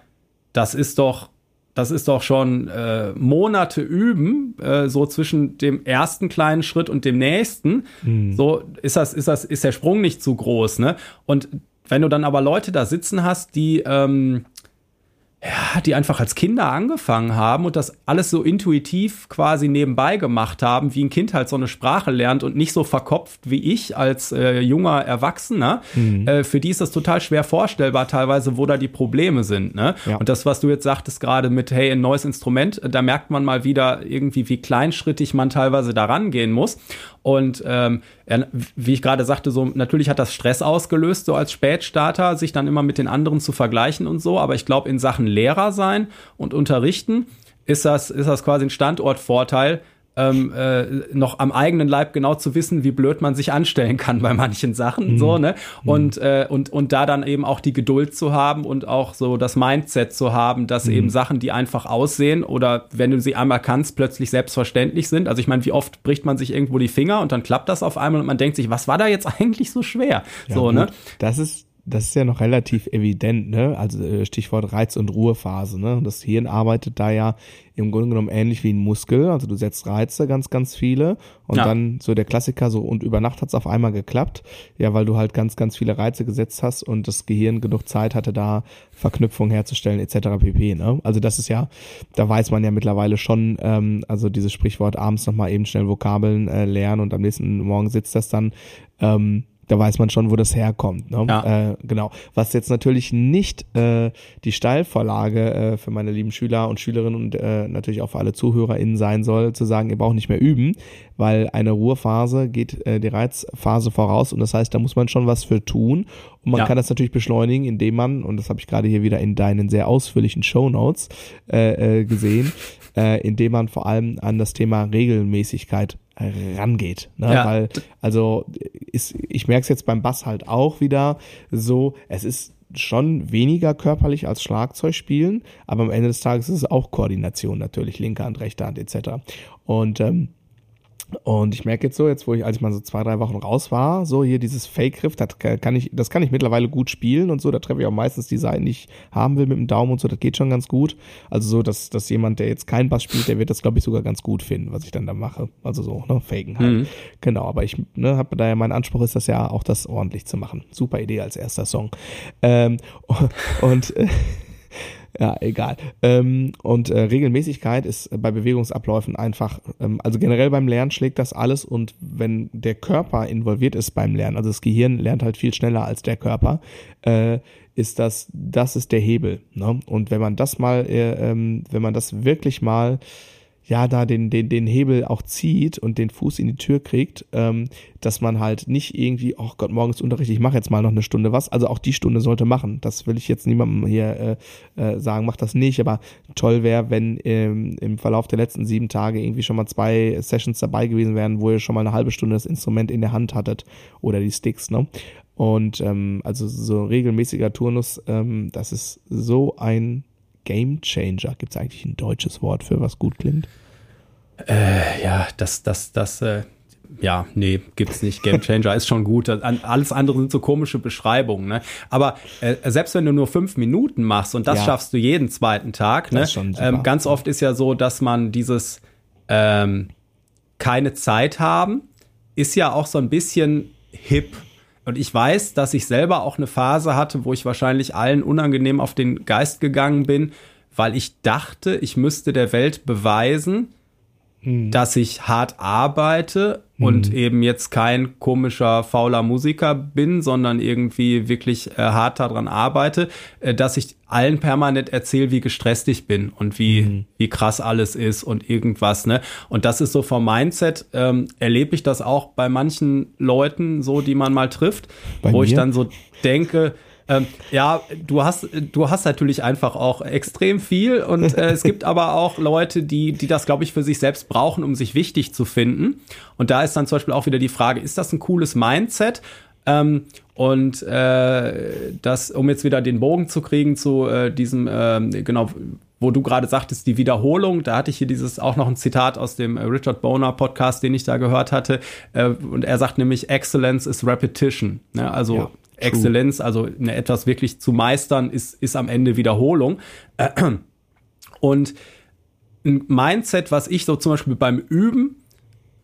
S1: das ist doch das ist doch schon äh, Monate üben, äh, so zwischen dem ersten kleinen Schritt und dem nächsten. Mhm. So ist das, ist das, ist der Sprung nicht zu groß, ne? Und wenn du dann aber Leute da sitzen hast, die ähm, ja, die einfach als Kinder angefangen haben und das alles so intuitiv quasi nebenbei gemacht haben, wie ein Kind halt so eine Sprache lernt und nicht so verkopft wie ich als äh, junger Erwachsener. Mhm. Äh, für die ist das total schwer vorstellbar teilweise, wo da die Probleme sind. Ne? Ja. Und das, was du jetzt sagtest gerade mit, hey, ein neues Instrument, da merkt man mal wieder irgendwie, wie kleinschrittig man teilweise da rangehen muss. Und ähm, wie ich gerade sagte, so natürlich hat das Stress ausgelöst, so als Spätstarter, sich dann immer mit den anderen zu vergleichen und so. Aber ich glaube, in Sachen Lehrer sein und unterrichten ist das, ist das quasi ein Standortvorteil, ähm, äh, noch am eigenen Leib genau zu wissen, wie blöd man sich anstellen kann bei manchen Sachen, mhm. so, ne? Mhm. Und, äh, und, und da dann eben auch die Geduld zu haben und auch so das Mindset zu haben, dass mhm. eben Sachen, die einfach aussehen oder wenn du sie einmal kannst, plötzlich selbstverständlich sind. Also ich meine, wie oft bricht man sich irgendwo die Finger und dann klappt das auf einmal und man denkt sich, was war da jetzt eigentlich so schwer?
S2: Ja,
S1: so, ne?
S2: gut. ne? Das ist das ist ja noch relativ evident, ne? Also äh, Stichwort Reiz- und Ruhephase, ne? Das Hirn arbeitet da ja im Grunde genommen ähnlich wie ein Muskel. Also du setzt Reize ganz, ganz viele und ja. dann so der Klassiker so und über Nacht hat's auf einmal geklappt. Ja, weil du halt ganz, ganz viele Reize gesetzt hast und das Gehirn genug Zeit hatte, da Verknüpfung herzustellen etc. pp. Ne? Also das ist ja, da weiß man ja mittlerweile schon, ähm, also dieses Sprichwort abends nochmal eben schnell Vokabeln äh, lernen und am nächsten Morgen sitzt das dann. Ähm, da weiß man schon, wo das herkommt. Ne? Ja. Äh, genau. Was jetzt natürlich nicht äh, die Steilvorlage äh, für meine lieben Schüler und Schülerinnen und äh, natürlich auch für alle ZuhörerInnen sein soll, zu sagen, ihr braucht nicht mehr üben, weil eine Ruhephase geht äh, die Reizphase voraus und das heißt, da muss man schon was für tun. Und man ja. kann das natürlich beschleunigen, indem man, und das habe ich gerade hier wieder in deinen sehr ausführlichen Show Notes äh, äh, gesehen, äh, indem man vor allem an das Thema Regelmäßigkeit rangeht. Ne? Ja. Weil, also ist, ich merke es jetzt beim Bass halt auch wieder so, es ist schon weniger körperlich als Schlagzeug spielen, aber am Ende des Tages ist es auch Koordination natürlich, linke Hand, rechte Hand etc. Und ähm, und ich merke jetzt so, jetzt wo ich, als ich mal so zwei, drei Wochen raus war, so hier dieses Fake-Riff, das kann ich, das kann ich mittlerweile gut spielen und so, da treffe ich auch meistens die Seiten, die ich haben will mit dem Daumen und so, das geht schon ganz gut. Also so, dass, dass jemand, der jetzt kein Bass spielt, der wird das, glaube ich, sogar ganz gut finden, was ich dann da mache. Also so, ne, faken halt. Mhm. Genau, aber ich, ne, habe da ja, mein Anspruch ist das ja auch, das ordentlich zu machen. Super Idee als erster Song. Ähm, und, ja, egal. Ähm, und äh, Regelmäßigkeit ist bei Bewegungsabläufen einfach, ähm, also generell beim Lernen schlägt das alles und wenn der Körper involviert ist beim Lernen, also das Gehirn lernt halt viel schneller als der Körper, äh, ist das, das ist der Hebel. Ne? Und wenn man das mal, äh, ähm, wenn man das wirklich mal ja da den, den, den Hebel auch zieht und den Fuß in die Tür kriegt, ähm, dass man halt nicht irgendwie, oh Gott, morgens Unterricht, ich mache jetzt mal noch eine Stunde was. Also auch die Stunde sollte machen. Das will ich jetzt niemandem hier äh, äh, sagen, mach das nicht. Aber toll wäre, wenn ähm, im Verlauf der letzten sieben Tage irgendwie schon mal zwei Sessions dabei gewesen wären, wo ihr schon mal eine halbe Stunde das Instrument in der Hand hattet oder die Sticks, ne? Und ähm, also so regelmäßiger Turnus, ähm, das ist so ein Game Changer. Gibt es eigentlich ein deutsches Wort für, was gut klingt?
S1: Äh, ja, das, das, das, äh, ja, nee, gibt's nicht. Game Changer ist schon gut. Alles andere sind so komische Beschreibungen. Ne? Aber äh, selbst wenn du nur fünf Minuten machst und das ja. schaffst du jeden zweiten Tag, ne? Ähm, ganz oft ist ja so, dass man dieses ähm, keine Zeit haben, ist ja auch so ein bisschen hip. Und ich weiß, dass ich selber auch eine Phase hatte, wo ich wahrscheinlich allen unangenehm auf den Geist gegangen bin, weil ich dachte, ich müsste der Welt beweisen, mhm. dass ich hart arbeite und mhm. eben jetzt kein komischer, fauler Musiker bin, sondern irgendwie wirklich äh, hart daran arbeite, äh, dass ich allen permanent erzähle, wie gestresst ich bin und wie, mhm. wie krass alles ist und irgendwas, ne? Und das ist so vom Mindset, ähm, erlebe ich das auch bei manchen Leuten so, die man mal trifft, bei wo mir? ich dann so denke, ähm, ja, du hast, du hast natürlich einfach auch extrem viel und äh, es gibt aber auch Leute, die, die das, glaube ich, für sich selbst brauchen, um sich wichtig zu finden. Und da ist dann zum Beispiel auch wieder die Frage, ist das ein cooles Mindset? Ähm, und äh, das, um jetzt wieder den Bogen zu kriegen zu äh, diesem, äh, genau, wo du gerade sagtest, die Wiederholung, da hatte ich hier dieses auch noch ein Zitat aus dem äh, Richard Boner Podcast, den ich da gehört hatte. Äh, und er sagt nämlich, Excellence is Repetition. Ne? Also ja. Exzellenz, also eine, etwas wirklich zu meistern, ist, ist am Ende Wiederholung. Und ein Mindset, was ich so zum Beispiel beim Üben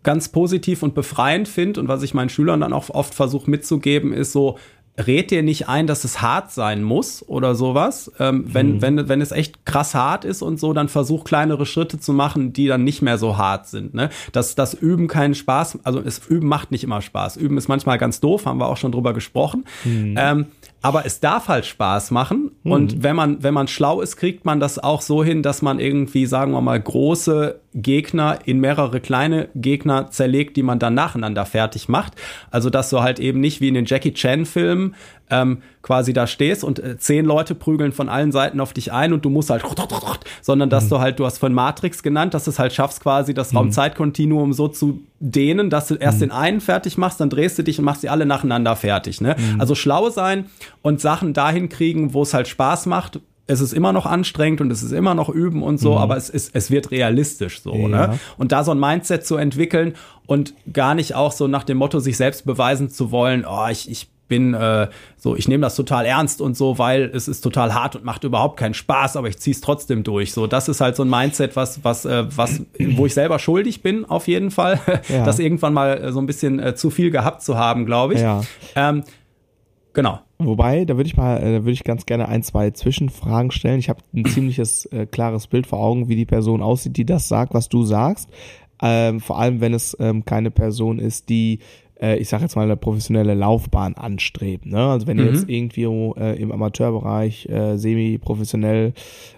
S1: ganz positiv und befreiend finde und was ich meinen Schülern dann auch oft versuche mitzugeben, ist so, red dir nicht ein, dass es hart sein muss oder sowas. Ähm, wenn, mhm. wenn, wenn es echt krass hart ist und so, dann versuch kleinere Schritte zu machen, die dann nicht mehr so hart sind. Ne? Dass das Üben keinen Spaß, also das Üben macht nicht immer Spaß. Üben ist manchmal ganz doof, haben wir auch schon drüber gesprochen. Mhm. Ähm, aber es darf halt Spaß machen. Mhm. Und wenn man, wenn man schlau ist, kriegt man das auch so hin, dass man irgendwie, sagen wir mal, große Gegner in mehrere kleine Gegner zerlegt, die man dann nacheinander fertig macht. Also, dass du halt eben nicht wie in den Jackie Chan-Filmen ähm, quasi da stehst und äh, zehn Leute prügeln von allen Seiten auf dich ein und du musst halt, sondern dass mhm. du halt, du hast von Matrix genannt, dass du es halt schaffst, quasi das mhm. Raumzeitkontinuum so zu dehnen, dass du erst mhm. den einen fertig machst, dann drehst du dich und machst sie alle nacheinander fertig. Ne? Mhm. Also schlau sein und Sachen dahin kriegen, wo es halt Spaß macht, es ist immer noch anstrengend und es ist immer noch üben und so, mhm. aber es ist, es wird realistisch so, ne? ja. ne? Und da so ein Mindset zu entwickeln und gar nicht auch so nach dem Motto, sich selbst beweisen zu wollen, oh, ich, ich bin äh, so, ich nehme das total ernst und so, weil es ist total hart und macht überhaupt keinen Spaß, aber ich ziehe es trotzdem durch. So, das ist halt so ein Mindset, was, was, äh, was, wo ich selber schuldig bin, auf jeden Fall, ja. das irgendwann mal äh, so ein bisschen äh, zu viel gehabt zu haben, glaube ich. Ja. Ähm, genau.
S2: Wobei, da würde ich mal, äh, da würde ich ganz gerne ein, zwei Zwischenfragen stellen. Ich habe ein ziemliches äh, klares Bild vor Augen, wie die Person aussieht, die das sagt, was du sagst. Ähm, vor allem, wenn es ähm, keine Person ist, die äh, ich sage jetzt mal, eine professionelle Laufbahn anstreben. Ne? Also wenn mhm. ihr jetzt irgendwie äh, im Amateurbereich äh, semi-professionell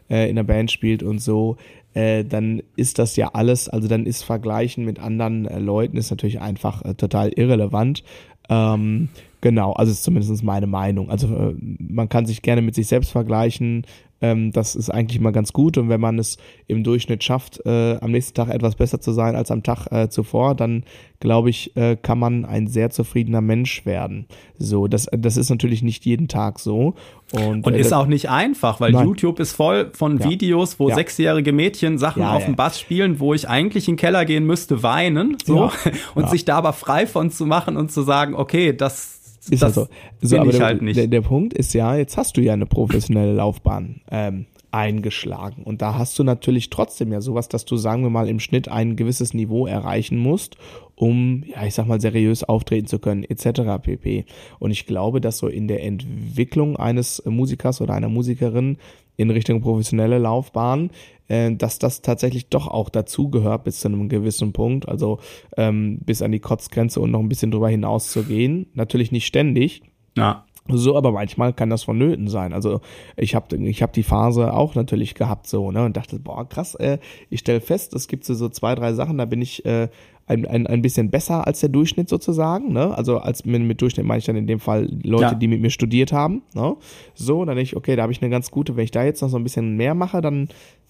S2: äh, in der Band spielt und so, äh, dann ist das ja alles, also dann ist Vergleichen mit anderen äh, Leuten ist natürlich einfach äh, total irrelevant. Ähm, genau, also ist zumindest meine Meinung. Also äh, man kann sich gerne mit sich selbst vergleichen, ähm, das ist eigentlich mal ganz gut. Und wenn man es im Durchschnitt schafft, äh, am nächsten Tag etwas besser zu sein als am Tag äh, zuvor, dann glaube ich, äh, kann man ein sehr zufriedener Mensch werden. So, das, das ist natürlich nicht jeden Tag so.
S1: Und, und äh, ist auch nicht einfach, weil nein. YouTube ist voll von ja. Videos, wo ja. sechsjährige Mädchen Sachen ja, auf dem Bass spielen, wo ich eigentlich in den Keller gehen müsste, weinen, so, und sich da aber frei von zu machen und zu sagen, okay, das
S2: ist das also, so, aber der, halt der, der, Punkt ist ja, jetzt hast du ja eine professionelle Laufbahn ähm, eingeschlagen und da hast du natürlich trotzdem ja sowas, dass du sagen wir mal im Schnitt ein gewisses Niveau erreichen musst, um ja ich sag mal seriös auftreten zu können etc. pp. Und ich glaube, dass so in der Entwicklung eines Musikers oder einer Musikerin in Richtung professionelle Laufbahn, äh, dass das tatsächlich doch auch dazugehört bis zu einem gewissen Punkt, also ähm, bis an die Kotzgrenze und noch ein bisschen drüber hinaus zu gehen. Natürlich nicht ständig. Ja. So, aber manchmal kann das vonnöten sein. Also ich habe ich hab die Phase auch natürlich gehabt so, ne, und dachte, boah, krass, äh, ich stelle fest, es gibt so, so zwei, drei Sachen, da bin ich äh, ein, ein, ein bisschen besser als der Durchschnitt sozusagen. Ne? Also als mit, mit Durchschnitt meine ich dann in dem Fall Leute, ja. die mit mir studiert haben. Ne? So, dann denke ich, okay, da habe ich eine ganz gute, wenn ich da jetzt noch so ein bisschen mehr mache, dann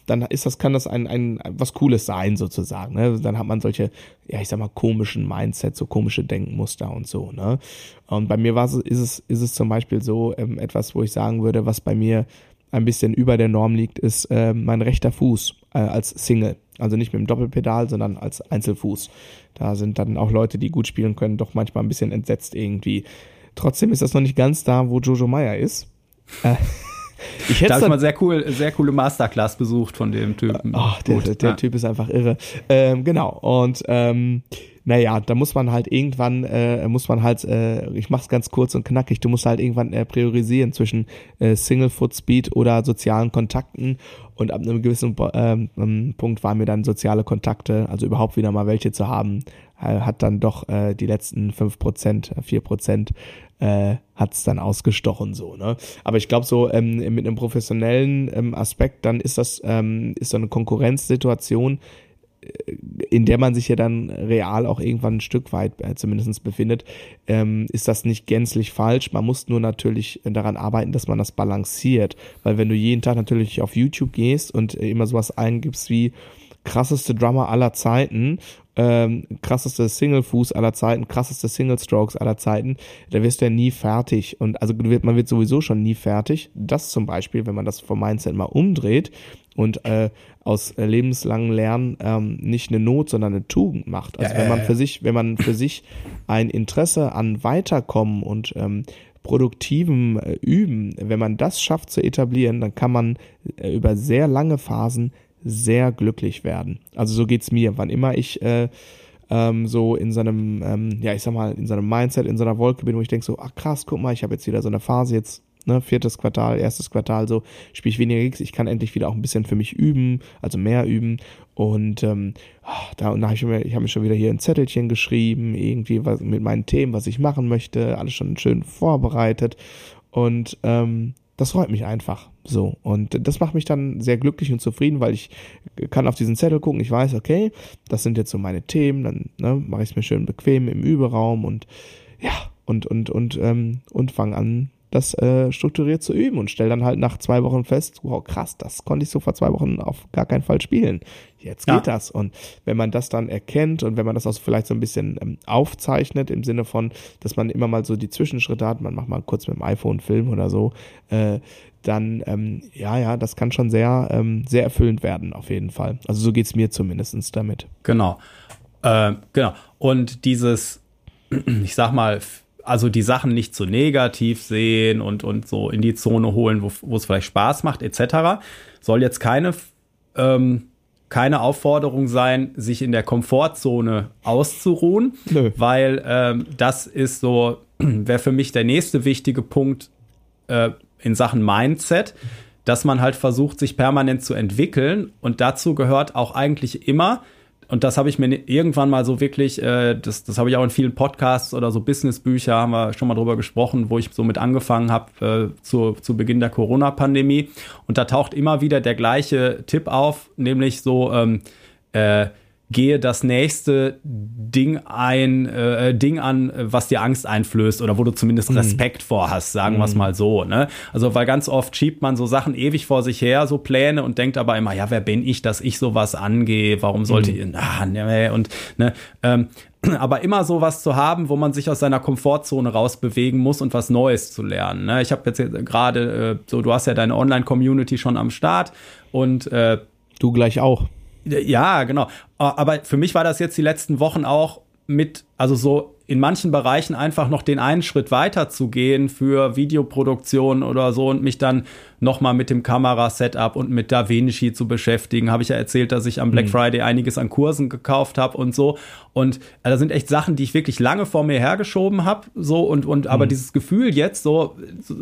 S2: dann ist das, kann das ein, ein was Cooles sein, sozusagen. Ne? Dann hat man solche, ja, ich sag mal, komischen Mindsets, so komische Denkmuster und so, ne? Und bei mir war es, ist es, ist es zum Beispiel so, ähm, etwas, wo ich sagen würde, was bei mir ein bisschen über der Norm liegt, ist äh, mein rechter Fuß äh, als Single. Also nicht mit dem Doppelpedal, sondern als Einzelfuß. Da sind dann auch Leute, die gut spielen können, doch manchmal ein bisschen entsetzt irgendwie. Trotzdem ist das noch nicht ganz da, wo Jojo Meyer ist.
S1: Äh, ich hätte da mal sehr cool, sehr coole Masterclass besucht von dem Typen.
S2: Ach, der, der, der ja. Typ ist einfach irre. Ähm, genau. Und ähm, naja, da muss man halt irgendwann, äh, muss man halt, äh, ich mach's ganz kurz und knackig, du musst halt irgendwann äh, priorisieren zwischen äh, Single Foot Speed oder sozialen Kontakten und ab einem gewissen ähm, Punkt waren mir dann soziale Kontakte, also überhaupt wieder mal welche zu haben, äh, hat dann doch äh, die letzten fünf Prozent, vier Prozent äh, hat es dann ausgestochen so. Ne? Aber ich glaube so ähm, mit einem professionellen ähm, Aspekt, dann ist das ähm, ist so eine Konkurrenzsituation, äh, in der man sich ja dann real auch irgendwann ein Stück weit äh, zumindest befindet, ähm, ist das nicht gänzlich falsch. Man muss nur natürlich daran arbeiten, dass man das balanciert. Weil wenn du jeden Tag natürlich auf YouTube gehst und äh, immer sowas eingibst wie krasseste Drummer aller Zeiten ähm, krasseste Single-Fuß aller Zeiten, krasseste Single-Strokes aller Zeiten, da wirst du ja nie fertig. Und also man wird sowieso schon nie fertig. Das zum Beispiel, wenn man das vom Mindset mal umdreht und äh, aus äh, lebenslangen Lernen ähm, nicht eine Not, sondern eine Tugend macht. Also ja, wenn man für sich, wenn man für sich ein Interesse an Weiterkommen und ähm, produktivem äh, Üben, wenn man das schafft zu etablieren, dann kann man äh, über sehr lange Phasen sehr glücklich werden. Also so geht's mir. Wann immer ich äh, ähm, so in seinem, ähm, ja, ich sag mal, in seinem Mindset, in seiner Wolke bin, wo ich denke so, ach krass, guck mal, ich habe jetzt wieder so eine Phase jetzt, ne, viertes Quartal, erstes Quartal, so spiele ich weniger Gigs, ich kann endlich wieder auch ein bisschen für mich üben, also mehr üben. Und ähm, ah, da, da habe ich mir, ich habe mir schon wieder hier ein Zettelchen geschrieben, irgendwie was mit meinen Themen, was ich machen möchte, alles schon schön vorbereitet. Und ähm, das freut mich einfach. So. Und das macht mich dann sehr glücklich und zufrieden, weil ich kann auf diesen Zettel gucken. Ich weiß, okay, das sind jetzt so meine Themen. Dann ne, mache ich es mir schön bequem im Überraum und ja, und, und, und, ähm, und fange an, das äh, strukturiert zu üben und stelle dann halt nach zwei Wochen fest, wow, krass, das konnte ich so vor zwei Wochen auf gar keinen Fall spielen. Jetzt geht ja. das. Und wenn man das dann erkennt und wenn man das auch vielleicht so ein bisschen ähm, aufzeichnet, im Sinne von, dass man immer mal so die Zwischenschritte hat, man macht mal kurz mit dem iPhone einen Film oder so, äh, dann ähm, ja, ja, das kann schon sehr, ähm, sehr erfüllend werden, auf jeden Fall. Also so geht's mir zumindestens damit.
S1: Genau. Äh, genau. Und dieses, ich sag mal, also die Sachen nicht zu so negativ sehen und, und so in die Zone holen, wo, wo es vielleicht Spaß macht, etc., soll jetzt keine, ähm, keine Aufforderung sein, sich in der Komfortzone auszuruhen, Nö. weil ähm, das ist so, wäre für mich der nächste wichtige Punkt äh, in Sachen Mindset, dass man halt versucht, sich permanent zu entwickeln und dazu gehört auch eigentlich immer, und das habe ich mir irgendwann mal so wirklich, äh, das, das habe ich auch in vielen Podcasts oder so Businessbücher, haben wir schon mal drüber gesprochen, wo ich so mit angefangen habe äh, zu, zu Beginn der Corona-Pandemie. Und da taucht immer wieder der gleiche Tipp auf, nämlich so, ähm, äh, gehe das nächste Ding ein, äh, Ding an, was dir Angst einflößt oder wo du zumindest mhm. Respekt vor hast, sagen wir es mhm. mal so. Ne? Also weil ganz oft schiebt man so Sachen ewig vor sich her, so Pläne und denkt aber immer, ja, wer bin ich, dass ich sowas angehe? Warum sollte mhm. ich? Ah, ne, und ne, ähm, aber immer so was zu haben, wo man sich aus seiner Komfortzone rausbewegen muss und was Neues zu lernen. Ne? Ich habe jetzt gerade äh, so, du hast ja deine Online-Community schon am Start und äh,
S2: du gleich auch.
S1: Ja, genau. Aber für mich war das jetzt die letzten Wochen auch mit, also so in manchen Bereichen einfach noch den einen Schritt weiter zu gehen für Videoproduktion oder so und mich dann nochmal mit dem Kamerasetup und mit DaVinci zu beschäftigen. Habe ich ja erzählt, dass ich am Black mhm. Friday einiges an Kursen gekauft habe und so. Und äh, da sind echt Sachen, die ich wirklich lange vor mir hergeschoben habe. So und, und aber mhm. dieses Gefühl jetzt, so, so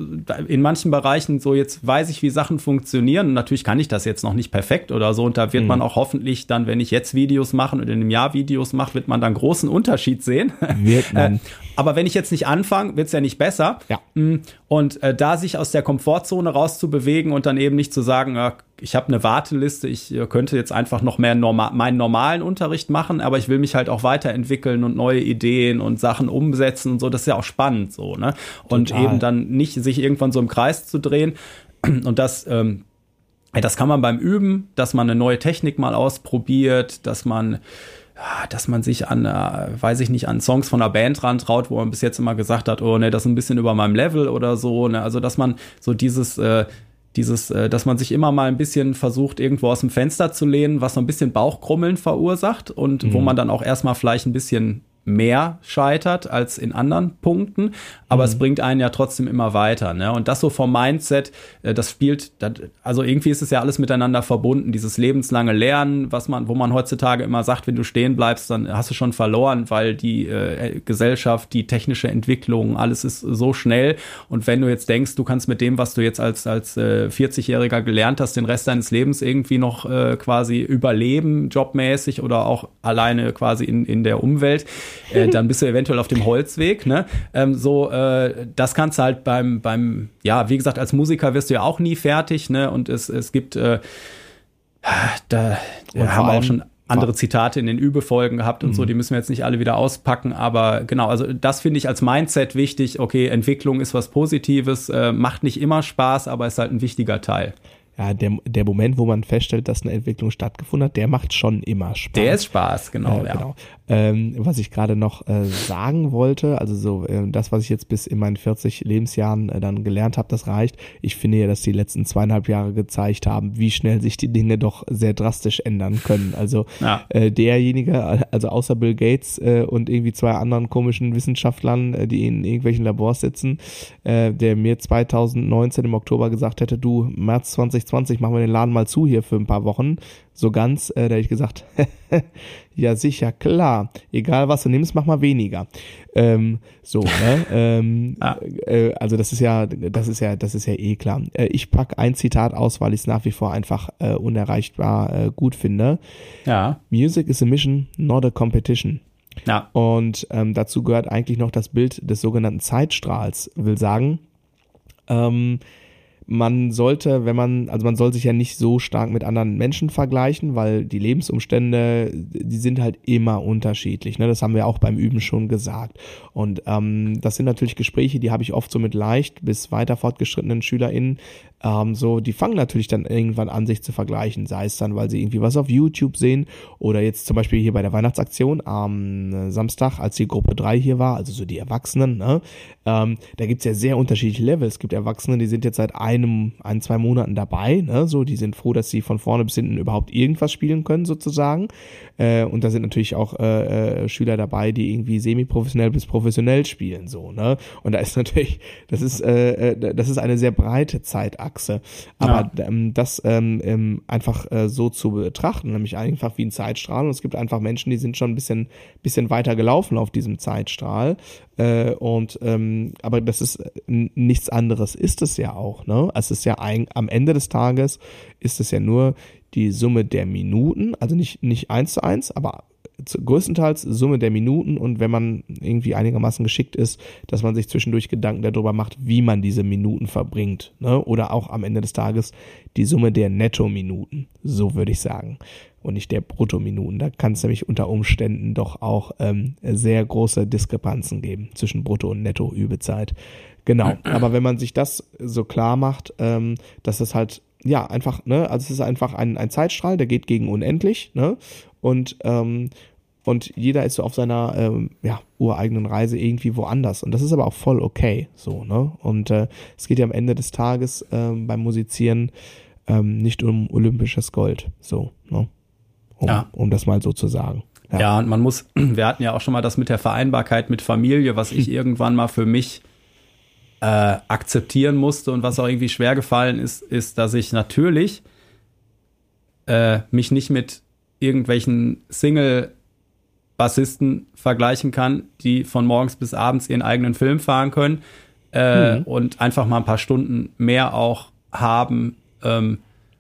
S1: in manchen Bereichen, so jetzt weiß ich, wie Sachen funktionieren. Und natürlich kann ich das jetzt noch nicht perfekt oder so. Und da wird mhm. man auch hoffentlich dann, wenn ich jetzt Videos mache und in einem Jahr Videos mache, wird man dann großen Unterschied sehen. Wird man. Aber wenn ich jetzt nicht anfange, wird es ja nicht besser.
S2: Ja.
S1: Mm, und äh, da sich aus der Komfortzone rauszubewegen und dann eben nicht zu sagen, äh, ich habe eine Warteliste, ich äh, könnte jetzt einfach noch mehr norma meinen normalen Unterricht machen, aber ich will mich halt auch weiterentwickeln und neue Ideen und Sachen umsetzen und so. Das ist ja auch spannend so, ne? Und Total. eben dann nicht sich irgendwann so im Kreis zu drehen. Und das, ähm, das kann man beim Üben, dass man eine neue Technik mal ausprobiert, dass man dass man sich an, äh, weiß ich nicht, an Songs von einer Band rantraut, wo man bis jetzt immer gesagt hat, oh ne, das ist ein bisschen über meinem Level oder so. Ne? Also dass man so dieses, äh, dieses, äh, dass man sich immer mal ein bisschen versucht, irgendwo aus dem Fenster zu lehnen, was so ein bisschen Bauchkrummeln verursacht und mhm. wo man dann auch erstmal vielleicht ein bisschen mehr scheitert als in anderen Punkten, aber mhm. es bringt einen ja trotzdem immer weiter. Ne? Und das so vom Mindset, äh, das spielt, also irgendwie ist es ja alles miteinander verbunden, dieses lebenslange Lernen, was man, wo man heutzutage immer sagt, wenn du stehen bleibst, dann hast du schon verloren, weil die äh, Gesellschaft, die technische Entwicklung, alles ist so schnell. Und wenn du jetzt denkst, du kannst mit dem, was du jetzt als, als äh, 40-Jähriger gelernt hast, den Rest deines Lebens irgendwie noch äh, quasi überleben, jobmäßig oder auch alleine quasi in, in der Umwelt, äh, dann bist du eventuell auf dem Holzweg. Ne? Ähm, so, äh, das kannst du halt beim, beim, ja, wie gesagt, als Musiker wirst du ja auch nie fertig, ne? Und es, es gibt, äh, da und haben wir auch schon andere Zitate in den Übefolgen gehabt und mhm. so, die müssen wir jetzt nicht alle wieder auspacken, aber genau, also das finde ich als Mindset wichtig. Okay, Entwicklung ist was Positives, äh, macht nicht immer Spaß, aber ist halt ein wichtiger Teil
S2: ja, der, der Moment, wo man feststellt, dass eine Entwicklung stattgefunden hat, der macht schon immer Spaß.
S1: Der ist Spaß, genau.
S2: Äh, ja. genau. Ähm, was ich gerade noch äh, sagen wollte, also so äh, das, was ich jetzt bis in meinen 40 Lebensjahren äh, dann gelernt habe, das reicht. Ich finde ja, dass die letzten zweieinhalb Jahre gezeigt haben, wie schnell sich die Dinge doch sehr drastisch ändern können. Also ja. äh, derjenige, also außer Bill Gates äh, und irgendwie zwei anderen komischen Wissenschaftlern, äh, die in irgendwelchen Labors sitzen, äh, der mir 2019 im Oktober gesagt hätte, du, März 20 2020 machen wir den Laden mal zu hier für ein paar Wochen. So ganz, äh, da hätte ich gesagt, ja sicher, klar, egal was du nimmst, mach mal weniger. Ähm, so, ne? ähm, ah. äh, also das ist ja, das ist ja, das ist ja eh klar. Äh, ich pack ein Zitat aus, weil ich es nach wie vor einfach äh, unerreichbar äh, gut finde.
S1: Ja.
S2: Music is a mission, not a competition.
S1: Ja.
S2: Und ähm, dazu gehört eigentlich noch das Bild des sogenannten Zeitstrahls. Will sagen, ähm, man sollte, wenn man, also man soll sich ja nicht so stark mit anderen Menschen vergleichen, weil die Lebensumstände, die sind halt immer unterschiedlich. Ne? Das haben wir auch beim Üben schon gesagt. Und ähm, das sind natürlich Gespräche, die habe ich oft so mit leicht bis weiter fortgeschrittenen SchülerInnen, ähm, so, die fangen natürlich dann irgendwann an, sich zu vergleichen, sei es dann, weil sie irgendwie was auf YouTube sehen oder jetzt zum Beispiel hier bei der Weihnachtsaktion am äh, Samstag, als die Gruppe 3 hier war, also so die Erwachsenen, ne, ähm, da gibt's ja sehr unterschiedliche Level. Es gibt Erwachsene, die sind jetzt seit einem, ein, zwei Monaten dabei, ne, so, die sind froh, dass sie von vorne bis hinten überhaupt irgendwas spielen können, sozusagen. Äh, und da sind natürlich auch äh, äh, Schüler dabei, die irgendwie semi-professionell bis professionell spielen, so, ne. Und da ist natürlich, das ist, äh, äh das ist eine sehr breite Zeit Achse. Aber ja. ähm, das ähm, ähm, einfach äh, so zu betrachten, nämlich einfach wie ein Zeitstrahl. Und es gibt einfach Menschen, die sind schon ein bisschen, bisschen weiter gelaufen auf diesem Zeitstrahl. Äh, und ähm, aber das ist nichts anderes ist es ja auch. Ne? Es ist ja ein, am Ende des Tages ist es ja nur die Summe der Minuten, also nicht nicht eins zu eins, aber größtenteils Summe der Minuten und wenn man irgendwie einigermaßen geschickt ist, dass man sich zwischendurch Gedanken darüber macht, wie man diese Minuten verbringt. Ne? Oder auch am Ende des Tages die Summe der Netto-Minuten, so würde ich sagen. Und nicht der Bruttominuten. Da kann es nämlich unter Umständen doch auch ähm, sehr große Diskrepanzen geben zwischen Brutto- und Netto-Übezeit. Genau. Aber wenn man sich das so klar macht, ähm, dass es halt ja, einfach, ne, also es ist einfach ein, ein Zeitstrahl, der geht gegen unendlich, ne? Und, ähm, und jeder ist so auf seiner ähm, ja, ureigenen Reise irgendwie woanders. Und das ist aber auch voll okay, so, ne? Und äh, es geht ja am Ende des Tages ähm, beim Musizieren ähm, nicht um olympisches Gold, so, ne? Um, ja. um das mal so zu sagen.
S1: Ja. ja, und man muss, wir hatten ja auch schon mal das mit der Vereinbarkeit mit Familie, was ich irgendwann mal für mich äh, akzeptieren musste und was auch irgendwie schwer gefallen ist, ist, dass ich natürlich äh, mich nicht mit irgendwelchen Single-Bassisten vergleichen kann, die von morgens bis abends ihren eigenen Film fahren können äh, mhm. und einfach mal ein paar Stunden mehr auch haben, ähm,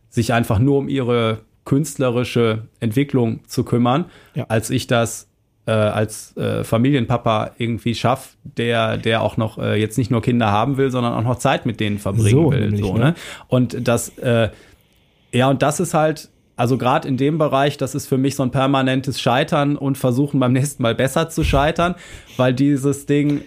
S1: sich einfach nur um ihre künstlerische Entwicklung zu kümmern, ja. als ich das äh, als äh, Familienpapa irgendwie schafft, der, der auch noch äh, jetzt nicht nur Kinder haben will, sondern auch noch Zeit mit denen verbringen so, will. Nämlich, so, ne? ne? Und das, äh, ja, und das ist halt, also gerade in dem Bereich, das ist für mich so ein permanentes Scheitern und versuchen beim nächsten Mal besser zu scheitern, weil dieses Ding,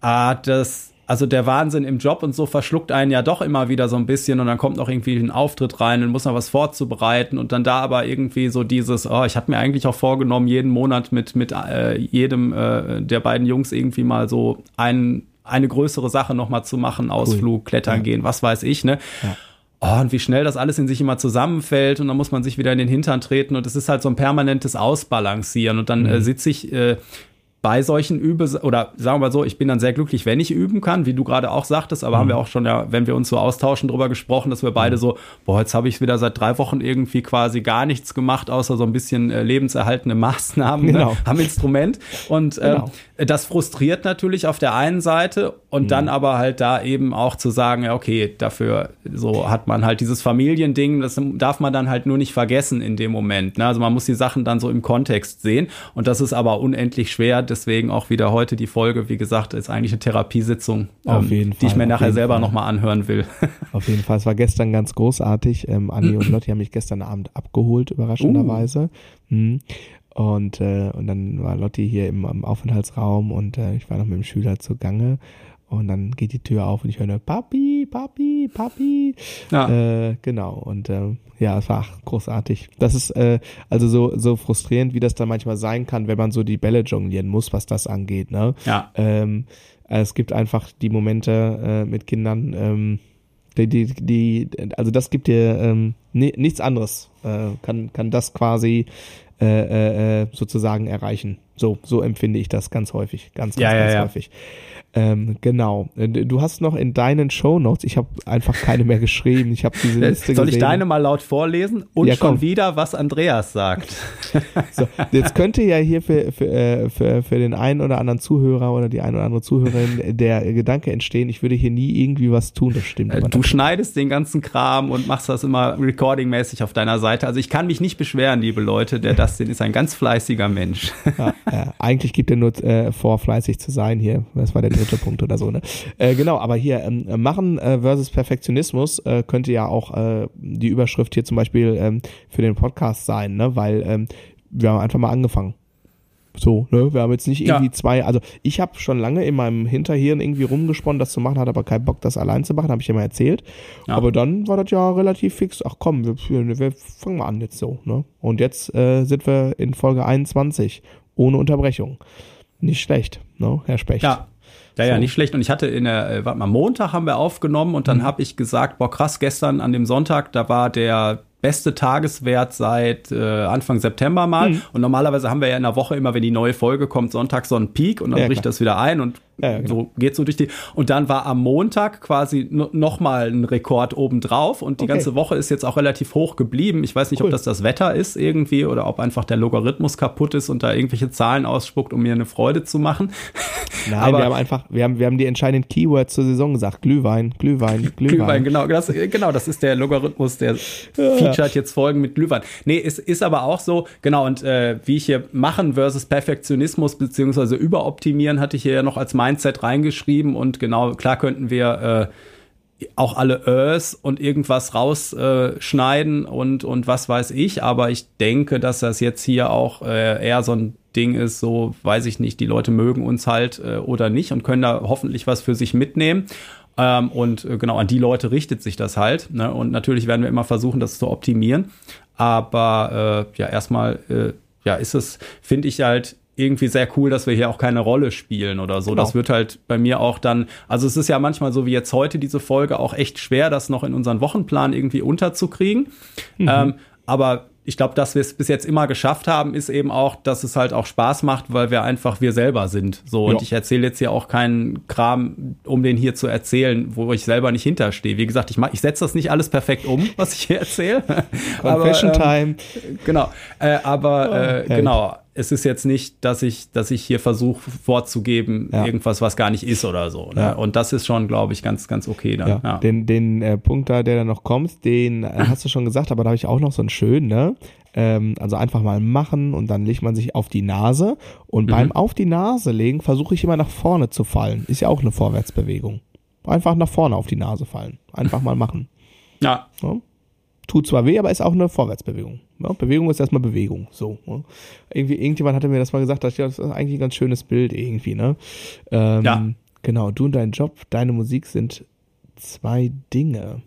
S1: ah, das, also der Wahnsinn im Job und so verschluckt einen ja doch immer wieder so ein bisschen und dann kommt noch irgendwie ein Auftritt rein und muss noch was vorzubereiten und dann da aber irgendwie so dieses, oh, ich hatte mir eigentlich auch vorgenommen, jeden Monat mit, mit äh, jedem äh, der beiden Jungs irgendwie mal so ein, eine größere Sache nochmal zu machen, Ausflug, cool. Klettern ja. gehen, was weiß ich, ne? Ja. Oh, und wie schnell das alles in sich immer zusammenfällt und dann muss man sich wieder in den Hintern treten und es ist halt so ein permanentes Ausbalancieren und dann äh, mhm. äh, sitze ich äh, bei solchen Übe oder sagen wir mal so, ich bin dann sehr glücklich, wenn ich üben kann, wie du gerade auch sagtest, aber mhm. haben wir auch schon ja, wenn wir uns so austauschen, drüber gesprochen, dass wir beide mhm. so, boah, jetzt habe ich wieder seit drei Wochen irgendwie quasi gar nichts gemacht, außer so ein bisschen äh, lebenserhaltende Maßnahmen ne, genau. ne, am Instrument. Und äh, genau. das frustriert natürlich auf der einen Seite und mhm. dann aber halt da eben auch zu sagen, ja, okay, dafür so hat man halt dieses Familiending, das darf man dann halt nur nicht vergessen in dem Moment. Ne? Also man muss die Sachen dann so im Kontext sehen und das ist aber unendlich schwer deswegen auch wieder heute die Folge, wie gesagt, ist eigentlich eine Therapiesitzung, ähm, die Fall, ich mir nachher selber nochmal anhören will.
S2: Auf jeden Fall. Es war gestern ganz großartig. Ähm, Anni und Lotti haben mich gestern Abend abgeholt, überraschenderweise. Uh. Mhm. Und, äh, und dann war Lotti hier im, im Aufenthaltsraum und äh, ich war noch mit dem Schüler zugange. Und dann geht die Tür auf und ich höre nur Papi, Papi, Papi. Ja. Äh, genau. Und äh, ja, es war großartig. Das ist äh, also so, so frustrierend, wie das dann manchmal sein kann, wenn man so die Bälle jonglieren muss, was das angeht. Ne?
S1: Ja.
S2: Ähm, es gibt einfach die Momente äh, mit Kindern, ähm, die, die, die, also das gibt dir ähm, nichts anderes, äh, kann, kann das quasi äh, äh, äh, sozusagen erreichen. So, so empfinde ich das ganz häufig, ganz, ganz,
S1: ja,
S2: ganz
S1: ja,
S2: häufig. Ähm, genau. Äh, du hast noch in deinen Show Notes, ich habe einfach keine mehr geschrieben. Ich habe diese Liste
S1: Soll gesehen. ich deine mal laut vorlesen und ja, schon wieder, was Andreas sagt?
S2: so, jetzt könnte ja hier für, für, äh, für, für den einen oder anderen Zuhörer oder die eine oder andere Zuhörerin der Gedanke entstehen, ich würde hier nie irgendwie was tun. Das stimmt.
S1: Äh, du schneidest den ganzen Kram und machst das immer recordingmäßig auf deiner Seite. Also ich kann mich nicht beschweren, liebe Leute. Der Dustin ist ein ganz fleißiger Mensch.
S2: ja, ja. Eigentlich gibt er nur äh, vor, fleißig zu sein hier. Das war der dritte Punkt oder so, ne? Äh, genau, aber hier, ähm, Machen äh, versus Perfektionismus äh, könnte ja auch äh, die Überschrift hier zum Beispiel ähm, für den Podcast sein, ne? Weil ähm, wir haben einfach mal angefangen. So, ne? Wir haben jetzt nicht irgendwie ja. zwei, also ich habe schon lange in meinem Hinterhirn irgendwie rumgesponnen, das zu machen, hatte aber keinen Bock, das allein zu machen, habe ich ja mal erzählt. Ja. Aber dann war das ja relativ fix. Ach komm, wir, wir fangen mal an jetzt so, ne? Und jetzt äh, sind wir in Folge 21 ohne Unterbrechung. Nicht schlecht, ne, Herr Specht.
S1: Ja, ja, ja, nicht schlecht. Und ich hatte in der, äh, warte mal, Montag haben wir aufgenommen und dann mhm. habe ich gesagt, boah, krass, gestern an dem Sonntag, da war der beste Tageswert seit äh, Anfang September mal. Mhm. Und normalerweise haben wir ja in der Woche immer, wenn die neue Folge kommt, Sonntag so einen Peak und dann ja, bricht klar. das wieder ein und ja, genau. so geht so durch die. Und dann war am Montag quasi noch mal ein Rekord obendrauf und die okay. ganze Woche ist jetzt auch relativ hoch geblieben. Ich weiß nicht, cool. ob das das Wetter ist irgendwie oder ob einfach der Logarithmus kaputt ist und da irgendwelche Zahlen ausspuckt, um mir eine Freude zu machen.
S2: Nein, Aber wir haben einfach, wir haben, wir haben die entscheidenden Keywords zur Saison gesagt. Glühwein, Glühwein, Glühwein. Glühwein,
S1: genau. Das, genau, das ist der Logarithmus, der ja. Featured jetzt Folgen mit Glühwein. Nee, es ist aber auch so, genau, und äh, wie ich hier machen versus Perfektionismus beziehungsweise überoptimieren, hatte ich hier ja noch als Mindset reingeschrieben und genau, klar könnten wir äh, auch alle Ös und irgendwas rausschneiden äh, und, und was weiß ich, aber ich denke, dass das jetzt hier auch äh, eher so ein Ding ist, so weiß ich nicht, die Leute mögen uns halt äh, oder nicht und können da hoffentlich was für sich mitnehmen. Ähm, und äh, genau an die Leute richtet sich das halt. Ne? Und natürlich werden wir immer versuchen, das zu optimieren. Aber äh, ja, erstmal äh, ja, ist es, finde ich halt irgendwie sehr cool, dass wir hier auch keine Rolle spielen oder so. Genau. Das wird halt bei mir auch dann, also es ist ja manchmal so wie jetzt heute diese Folge auch echt schwer, das noch in unseren Wochenplan irgendwie unterzukriegen. Mhm. Ähm, aber ich glaube, dass wir es bis jetzt immer geschafft haben, ist eben auch, dass es halt auch Spaß macht, weil wir einfach wir selber sind. So, und ich erzähle jetzt hier auch keinen Kram, um den hier zu erzählen, wo ich selber nicht hinterstehe. Wie gesagt, ich, ich setze das nicht alles perfekt um, was ich hier erzähle.
S2: Confession aber, ähm, Time.
S1: Genau. Äh, aber äh, oh, genau es ist jetzt nicht, dass ich, dass ich hier versuche vorzugeben, ja. irgendwas, was gar nicht ist oder so. Ne? Ja. Und das ist schon, glaube ich, ganz, ganz okay dann.
S2: Ja. Den, den äh, Punkt da, der da noch kommt, den äh, hast du schon gesagt, aber da habe ich auch noch so einen schönen, ne? Ähm, also einfach mal machen und dann legt man sich auf die Nase. Und mhm. beim auf die Nase legen versuche ich immer nach vorne zu fallen. Ist ja auch eine Vorwärtsbewegung. Einfach nach vorne auf die Nase fallen. Einfach mal machen.
S1: Ja.
S2: So. Tut zwar weh, aber ist auch eine Vorwärtsbewegung. Ja, Bewegung ist erstmal Bewegung. So. Ja. Irgendwie, irgendjemand hatte mir das mal gesagt, das ist eigentlich ein ganz schönes Bild irgendwie, ne? Ähm, ja. Genau, du und dein Job, deine Musik sind zwei Dinge.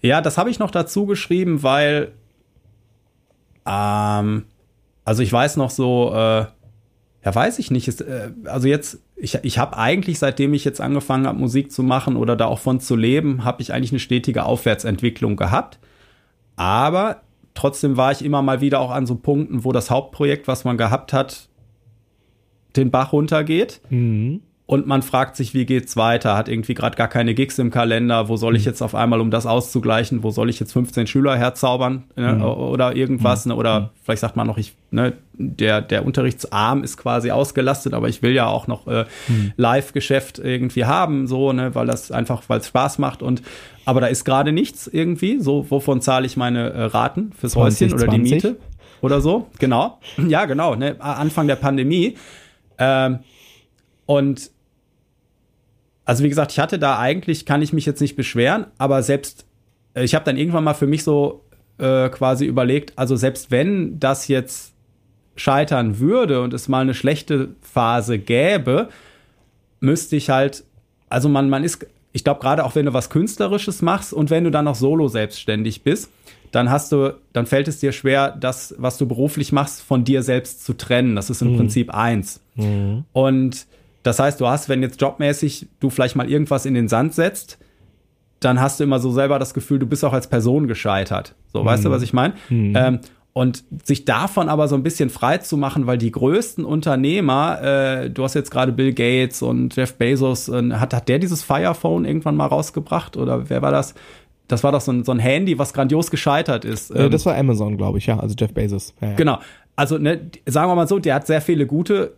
S1: Ja, das habe ich noch dazu geschrieben, weil ähm, also ich weiß noch so, äh, ja, weiß ich nicht. Ist, äh, also jetzt, ich, ich habe eigentlich, seitdem ich jetzt angefangen habe, Musik zu machen oder da auch von zu leben, habe ich eigentlich eine stetige Aufwärtsentwicklung gehabt. Aber trotzdem war ich immer mal wieder auch an so Punkten, wo das Hauptprojekt, was man gehabt hat, den Bach runtergeht.
S2: Mhm.
S1: Und man fragt sich, wie geht's weiter? Hat irgendwie gerade gar keine Gigs im Kalender. Wo soll ich jetzt auf einmal, um das auszugleichen, wo soll ich jetzt 15 Schüler herzaubern ne? oder irgendwas? Ne? Oder vielleicht sagt man noch, ich, ne, der, der Unterrichtsarm ist quasi ausgelastet, aber ich will ja auch noch äh, Live-Geschäft irgendwie haben, so, ne, weil das einfach, weil es Spaß macht und aber da ist gerade nichts irgendwie. So, wovon zahle ich meine äh, Raten fürs
S2: 20,
S1: Häuschen oder die
S2: 20?
S1: Miete? Oder so, genau. Ja, genau, ne? Anfang der Pandemie. Ähm, und also wie gesagt, ich hatte da eigentlich, kann ich mich jetzt nicht beschweren, aber selbst, äh, ich habe dann irgendwann mal für mich so äh, quasi überlegt, also selbst wenn das jetzt scheitern würde und es mal eine schlechte Phase gäbe, müsste ich halt, also man, man ist, ich glaube gerade auch wenn du was Künstlerisches machst und wenn du dann noch solo selbstständig bist, dann hast du, dann fällt es dir schwer, das, was du beruflich machst, von dir selbst zu trennen. Das ist im Prinzip eins. Und das heißt, du hast, wenn jetzt jobmäßig du vielleicht mal irgendwas in den Sand setzt, dann hast du immer so selber das Gefühl, du bist auch als Person gescheitert. So, weißt du, was ich meine? Ähm, und sich davon aber so ein bisschen frei zu machen, weil die größten Unternehmer, äh, du hast jetzt gerade Bill Gates und Jeff Bezos, äh, hat, hat der dieses Fire Phone irgendwann mal rausgebracht? Oder wer war das? Das war doch so ein, so ein Handy, was grandios gescheitert ist.
S2: Äh,
S1: Ähm,
S2: das war Amazon, glaube ich, ja, also Jeff Bezos. Ja, ja.
S1: Genau. Also, ne, sagen wir mal so, der hat sehr viele gute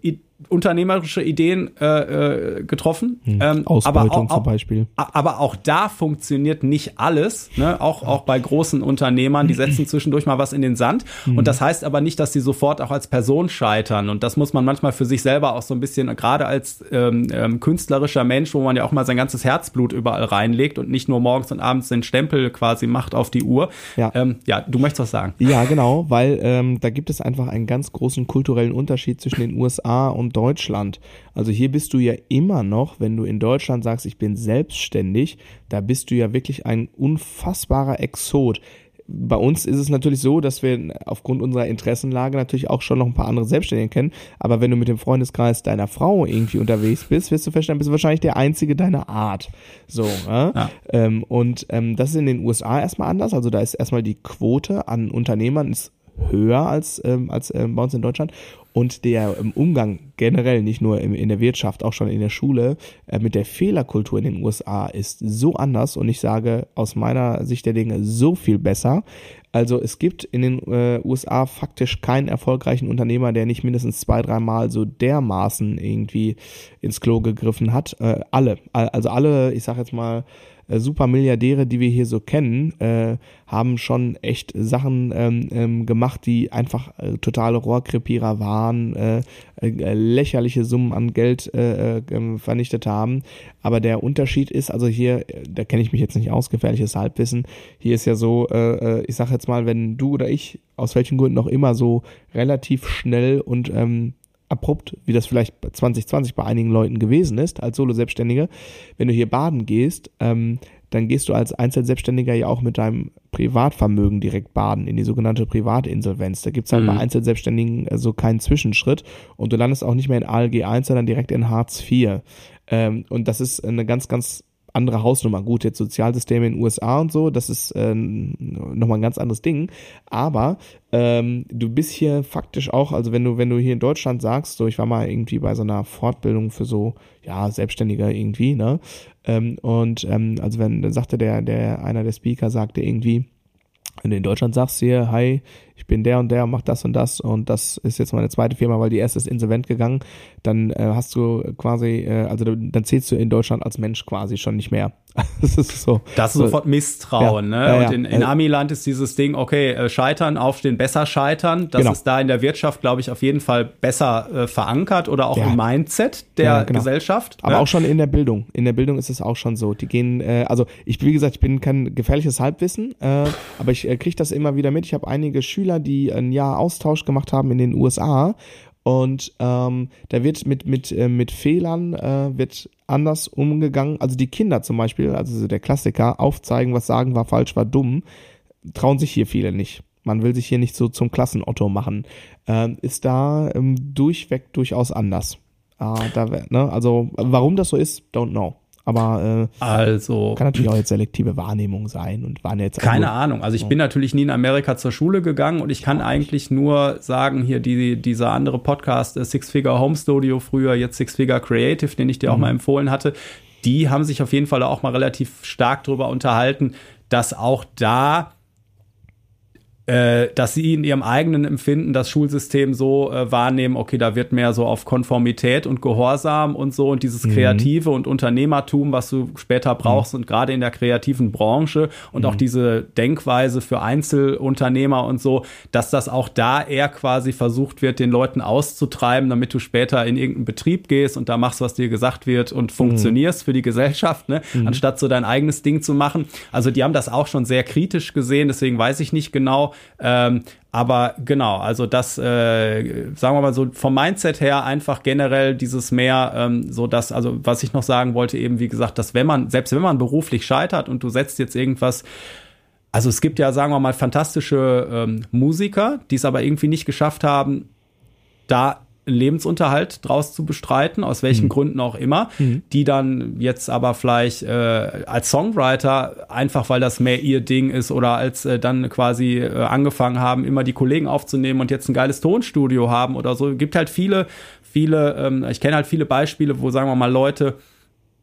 S1: unternehmerische Ideen äh, äh, getroffen. Ähm, aber,
S2: Hm. Ausbeutung
S1: auch,
S2: zum Beispiel.
S1: aber auch da funktioniert nicht alles. Ne? Auch, auch bei großen Unternehmern, die setzen zwischendurch mal was in den Sand.
S2: Mhm.
S1: Und das heißt aber nicht, dass sie sofort auch als Person scheitern. Und das muss man manchmal für sich selber auch so ein bisschen, gerade als ähm, ähm, künstlerischer Mensch, wo man ja auch mal sein ganzes Herzblut überall reinlegt und nicht nur morgens und abends den Stempel quasi macht auf die Uhr.
S2: Ja.
S1: ähm, ja du möchtest was sagen.
S2: Ja, genau, weil ähm, da gibt es einfach einen ganz großen kulturellen Unterschied zwischen den USA und Deutschland. Also hier bist du ja immer noch, wenn du in Deutschland sagst, ich bin selbstständig, da bist du ja wirklich ein unfassbarer Exot. Bei uns ist es natürlich so, dass wir aufgrund unserer Interessenlage natürlich auch schon noch ein paar andere Selbstständige kennen. Aber wenn du mit dem Freundeskreis deiner Frau irgendwie unterwegs bist, wirst du feststellen, bist du wahrscheinlich der Einzige deiner Art. So, äh?
S1: Ja.
S2: Ähm, und ähm, das ist in den USA erstmal anders. Also da ist erstmal die Quote an Unternehmern ist höher als, ähm, als ähm, bei uns in Deutschland. Und der ähm, Umgang generell, nicht nur im, in der Wirtschaft, auch schon in der Schule, äh, mit der Fehlerkultur in den USA ist so anders und ich sage aus meiner Sicht der Dinge so viel besser. Also es gibt in den äh, USA faktisch keinen erfolgreichen Unternehmer, der nicht mindestens zwei, dreimal so dermaßen irgendwie ins Klo gegriffen hat. Äh, alle, Al- also alle, ich sag jetzt mal, äh, Supermilliardäre, die wir hier so kennen, äh, haben schon echt Sachen ähm, ähm, gemacht, die einfach äh, totale Rohrkrepierer waren, äh, äh, lächerliche Summen an Geld äh, äh, ähm, vernichtet haben. Aber der Unterschied ist, also hier, äh, da kenne ich mich jetzt nicht aus, gefährliches Halbwissen, hier ist ja so, äh, äh, ich sag jetzt mal, wenn du oder ich, aus welchen Gründen auch immer, so relativ schnell und ähm, abrupt, wie das vielleicht 2020 bei einigen Leuten gewesen ist, als Solo-Selbstständige, wenn du hier baden gehst, ähm, dann gehst du als Einzelselbstständiger ja auch mit deinem Privatvermögen direkt baden, in die sogenannte Privatinsolvenz. Da gibt's halt
S1: Mhm.
S2: bei Einzelselbstständigen äh, so keinen Zwischenschritt und du landest auch nicht mehr in ALG 1, sondern direkt in Hartz IV. Ähm, und das ist eine ganz, ganz andere Hausnummer. Gut, jetzt Sozialsysteme in den USA und so, das ist ähm, nochmal ein ganz anderes Ding. Aber ähm, du bist hier faktisch auch, also wenn du, wenn du hier in Deutschland sagst, so ich war mal irgendwie bei so einer Fortbildung für so, ja, Selbstständiger irgendwie, ne? Ähm, und ähm, also wenn, dann sagte der, der, einer der Speaker sagte irgendwie, wenn du in Deutschland sagst hier, hi, ich bin der und der und mach das und das und das ist jetzt meine zweite Firma, weil die erste ist insolvent gegangen, dann äh, hast du quasi, äh, also dann zählst du in Deutschland als Mensch quasi schon nicht mehr. das ist so.
S1: Das ist
S2: so,
S1: sofort Misstrauen,
S2: Ja,
S1: ne?
S2: ja, ja.
S1: Und in, in
S2: Also-
S1: Amiland ist dieses Ding, okay, äh, scheitern, aufstehen, besser scheitern. Das
S2: Genau.
S1: ist da in der Wirtschaft, glaube ich, auf jeden Fall besser äh, verankert oder auch im Mindset der
S2: genau.
S1: Gesellschaft.
S2: Aber
S1: ne?
S2: auch schon in der Bildung. In der Bildung ist es auch schon so. Die gehen, äh, also ich, wie gesagt, ich bin kein gefährliches Halbwissen, äh, aber ich äh, kriege das immer wieder mit. Ich habe einige Schüler, die ein Jahr Austausch gemacht haben in den USA und ähm, da wird mit mit äh, mit Fehlern äh, wird anders umgegangen. Also die Kinder zum Beispiel, also so der Klassiker, aufzeigen, was sagen war falsch, war dumm, trauen sich hier viele nicht. Man will sich hier nicht so zum Klassenotto machen. Ähm, ist da ähm, durchweg durchaus anders. Ah, da, ne, also warum das so ist, don't know. Aber
S1: äh, also
S2: kann natürlich auch jetzt selektive Wahrnehmung sein und waren jetzt
S1: keine Ahnung. Also ich bin natürlich nie in Amerika zur Schule gegangen und ich kann eigentlich nur sagen hier die dieser andere Podcast äh, Six Figure Home Studio früher jetzt Six Figure Creative, den ich dir mhm. auch mal empfohlen hatte. Die haben sich auf jeden Fall auch mal relativ stark darüber unterhalten, dass auch da äh, dass sie in ihrem eigenen Empfinden das Schulsystem so äh, wahrnehmen, okay, da wird mehr so auf Konformität und Gehorsam und so und dieses mhm. Kreative und Unternehmertum, was du später brauchst mhm. und gerade in der kreativen Branche und mhm. auch diese Denkweise für Einzelunternehmer und so, dass das auch da eher quasi versucht wird, den Leuten auszutreiben, damit du später in irgendeinen Betrieb gehst und da machst, was dir gesagt wird und mhm. funktionierst für die Gesellschaft, ne? Mhm. anstatt so dein eigenes Ding zu machen. Also die haben das auch schon sehr kritisch gesehen, deswegen weiß ich nicht genau, ähm, aber genau, also das, äh, sagen wir mal so, vom Mindset her einfach generell dieses mehr, ähm, so dass, also was ich noch sagen wollte, eben wie gesagt, dass wenn man, selbst wenn man beruflich scheitert und du setzt jetzt irgendwas, also es gibt ja, sagen wir mal, fantastische ähm, Musiker, die es aber irgendwie nicht geschafft haben, da Lebensunterhalt draus zu bestreiten, aus welchen mhm. Gründen auch immer, mhm. die dann jetzt aber vielleicht äh, als Songwriter, einfach weil das mehr ihr Ding ist oder als äh, dann quasi äh, angefangen haben, immer die Kollegen aufzunehmen und jetzt ein geiles Tonstudio haben oder so. Gibt halt viele, viele, ähm, ich kenne halt viele Beispiele, wo sagen wir mal Leute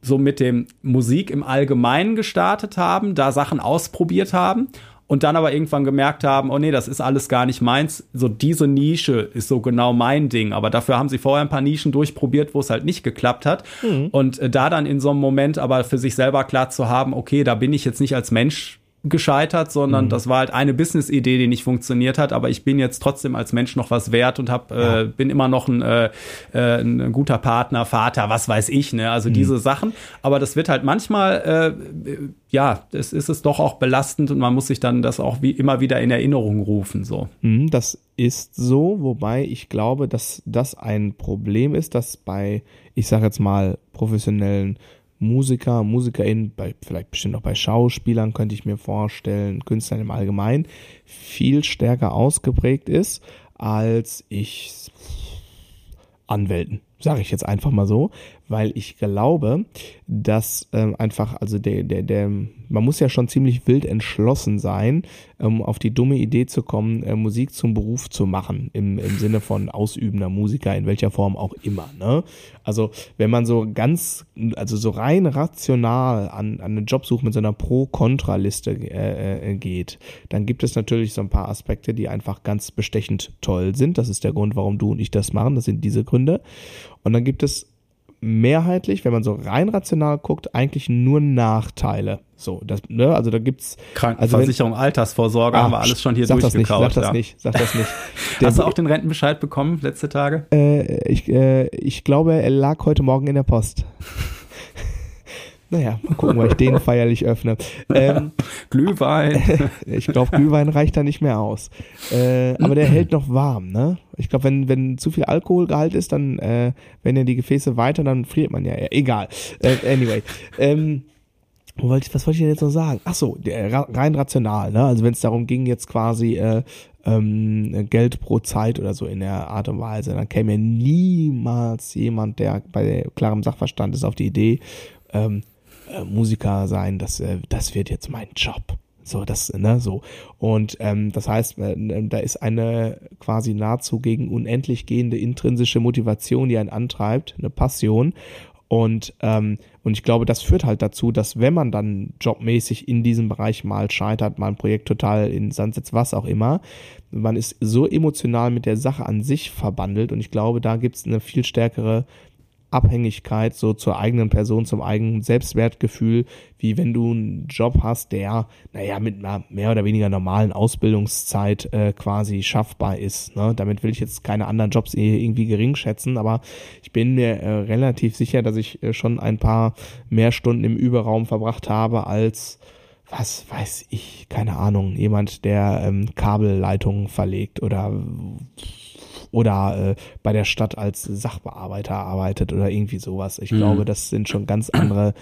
S1: so mit dem Musik im Allgemeinen gestartet haben, da Sachen ausprobiert haben und dann aber irgendwann gemerkt haben, oh nee, das ist alles gar nicht meins. So diese Nische ist so genau mein Ding. Aber dafür haben sie vorher ein paar Nischen durchprobiert, wo es halt nicht geklappt hat. Mhm. Und äh, da dann in so einem Moment aber für sich selber klar zu haben, okay, da bin ich jetzt nicht als Mensch gescheitert, sondern mhm. das war halt eine Business-Idee, die nicht funktioniert hat, aber ich bin jetzt trotzdem als Mensch noch was wert und hab, äh, ja. äh, bin immer noch ein, äh, äh, ein guter Partner, Vater, was weiß ich, ne? Also mhm. diese Sachen. Aber das wird halt manchmal, äh, ja, es ist es doch auch belastend und man muss sich dann das auch wie immer wieder in Erinnerung rufen, so.
S2: Mhm, das ist so, wobei ich glaube, dass das ein Problem ist, dass bei, ich sage jetzt mal, professionellen Musiker, MusikerInnen, bei, vielleicht bestimmt auch bei Schauspielern könnte ich mir vorstellen, Künstlern im Allgemeinen, viel stärker ausgeprägt ist als ich Anwälten sage ich jetzt einfach mal so, weil ich glaube, dass ähm, einfach, also der, der, der, man muss ja schon ziemlich wild entschlossen sein, um auf die dumme Idee zu kommen, äh, Musik zum Beruf zu machen, im, im Sinne von ausübender Musiker, in welcher Form auch immer. Ne? Also wenn man so ganz, also so rein rational an, an einen Job sucht mit so einer Pro-Kontra-Liste äh, äh, geht, dann gibt es natürlich so ein paar Aspekte, die einfach ganz bestechend toll sind. Das ist der Grund, warum du und ich das machen. Das sind diese Gründe. Und dann gibt es mehrheitlich, wenn man so rein rational guckt, eigentlich nur Nachteile. So, das, ne, also da gibt's
S1: Krankenversicherung, also wenn, Altersvorsorge, ah, haben wir alles schon hier
S2: sag
S1: durchgekaut.
S2: Das nicht, sag das ja. nicht, sag das nicht.
S1: Der, Hast du auch den Rentenbescheid bekommen letzte Tage?
S2: Äh, ich, äh, ich glaube, er lag heute Morgen in der Post. Naja, mal gucken, weil ich den feierlich öffne.
S1: Ähm, Glühwein.
S2: ich glaube, Glühwein reicht da nicht mehr aus. Äh, aber der hält noch warm, ne? Ich glaube, wenn, wenn zu viel Alkoholgehalt ist, dann, äh, wenn ja die Gefäße weiter, dann friert man ja. Egal. Äh, anyway. Ähm, was wollte ich denn jetzt noch sagen? Ach so, rein rational, ne? Also wenn es darum ging, jetzt quasi äh, ähm, Geld pro Zeit oder so in der Art und Weise, dann käme ja niemals jemand, der bei klarem Sachverstand ist, auf die Idee, ähm, äh, Musiker sein, das, äh, das wird jetzt mein Job. So, das, ne, so. Und ähm, das heißt, äh, da ist eine quasi nahezu gegen unendlich gehende intrinsische Motivation, die einen antreibt, eine Passion. Und, ähm, und ich glaube, das führt halt dazu, dass wenn man dann jobmäßig in diesem Bereich mal scheitert, mal ein Projekt total in Sand setzt, was auch immer, man ist so emotional mit der Sache an sich verbandelt und ich glaube, da gibt es eine viel stärkere Abhängigkeit so zur eigenen Person, zum eigenen Selbstwertgefühl, wie wenn du einen Job hast, der, naja, mit einer mehr oder weniger normalen Ausbildungszeit äh, quasi schaffbar ist. Ne? Damit will ich jetzt keine anderen Jobs irgendwie gering schätzen, aber ich bin mir äh, relativ sicher, dass ich äh, schon ein paar mehr Stunden im Überraum verbracht habe als was weiß ich, keine Ahnung, jemand, der ähm, Kabelleitungen verlegt oder oder äh, bei der Stadt als Sachbearbeiter arbeitet oder irgendwie sowas. Ich mhm. glaube, das sind schon ganz andere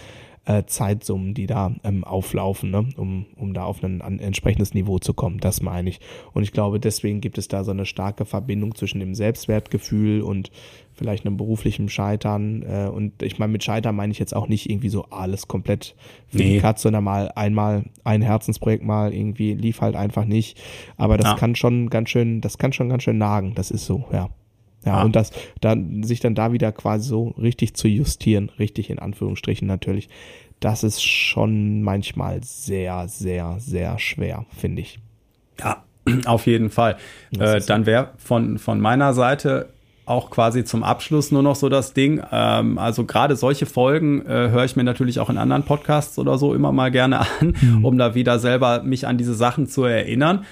S2: äh, Zeitsummen, die da ähm, auflaufen, ne? um, um da auf ein, ein entsprechendes Niveau zu kommen. Das meine ich. Und ich glaube, deswegen gibt es da so eine starke Verbindung zwischen dem Selbstwertgefühl und vielleicht einem beruflichen Scheitern. Äh, und ich meine, mit Scheitern meine ich jetzt auch nicht irgendwie so alles komplett für nee. die Katze, sondern mal einmal ein Herzensprojekt mal irgendwie lief halt einfach nicht. Aber das ja. kann schon ganz schön, das kann schon ganz schön nagen. Das ist so, ja. Ja, ah. und das dann sich dann da wieder quasi so richtig zu justieren, richtig in Anführungsstrichen natürlich, das ist schon manchmal sehr, sehr, sehr schwer, finde ich.
S1: Ja, auf jeden Fall. Äh, dann wäre von, von meiner Seite auch quasi zum Abschluss nur noch so das Ding. Ähm, also gerade solche Folgen äh, höre ich mir natürlich auch in anderen Podcasts oder so immer mal gerne an, mhm. um da wieder selber mich an diese Sachen zu erinnern.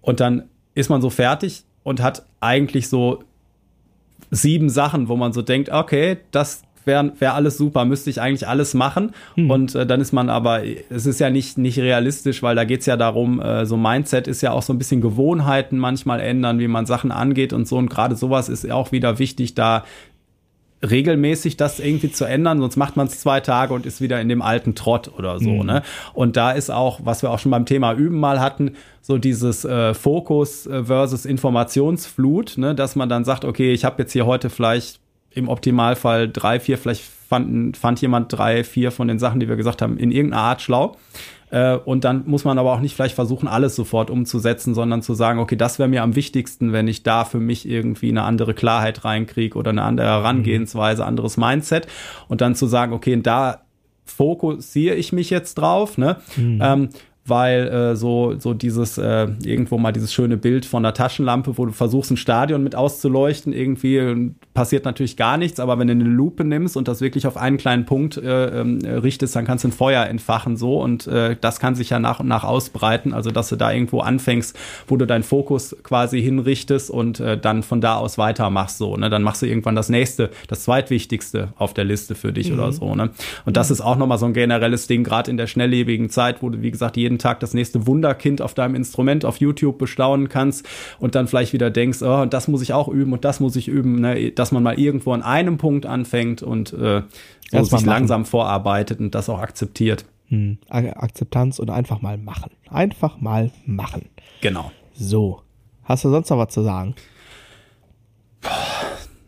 S1: Und dann ist man so fertig und hat eigentlich so sieben Sachen, wo man so denkt, okay, das wäre wär alles super, müsste ich eigentlich alles machen. Hm. Und äh, dann ist man aber, es ist ja nicht, nicht realistisch, weil da geht's ja darum, äh, so Mindset ist ja auch so ein bisschen Gewohnheiten manchmal ändern, wie man Sachen angeht und so. Und gerade sowas ist auch wieder wichtig, da regelmäßig das irgendwie zu ändern, sonst macht man es zwei Tage und ist wieder in dem alten Trott oder so. Mhm. Ne? Und da ist auch, was wir auch schon beim Thema Üben mal hatten, so dieses äh, Fokus äh, versus Informationsflut, ne? dass man dann sagt, okay, ich habe jetzt hier heute vielleicht im Optimalfall drei, vier, vielleicht fand, fand jemand drei, vier von den Sachen, die wir gesagt haben, in irgendeiner Art schlau. Äh, und dann muss man aber auch nicht vielleicht versuchen, alles sofort umzusetzen, sondern zu sagen, okay, das wäre mir am wichtigsten, wenn ich da für mich irgendwie eine andere Klarheit reinkriege oder eine andere Herangehensweise, anderes Mindset. Und dann zu sagen, okay, da fokussiere ich mich jetzt drauf, ne? Mhm. Ähm, weil äh, so, so dieses, äh, irgendwo mal dieses schöne Bild von der Taschenlampe, wo du versuchst, ein Stadion mit auszuleuchten, irgendwie passiert natürlich gar nichts, aber wenn du eine Lupe nimmst und das wirklich auf einen kleinen Punkt äh, äh, richtest, dann kannst du ein Feuer entfachen so und äh, das kann sich ja nach und nach ausbreiten, also dass du da irgendwo anfängst, wo du deinen Fokus quasi hinrichtest und äh, dann von da aus weitermachst so, ne? Dann machst du irgendwann das nächste, das zweitwichtigste auf der Liste für dich mhm. oder so, ne? Und das ist auch nochmal so ein generelles Ding, gerade in der schnelllebigen Zeit, wo du, wie gesagt, jeden Tag das nächste Wunderkind auf deinem Instrument auf YouTube bestaunen kannst und dann vielleicht wieder denkst, oh, das muss ich auch üben und das muss ich üben, ne? dass man mal irgendwo an einem Punkt anfängt und äh, so sich langsam vorarbeitet und das auch akzeptiert.
S2: Hm. Akzeptanz und einfach mal machen. Einfach mal machen.
S1: Genau.
S2: So. Hast du sonst noch was zu sagen?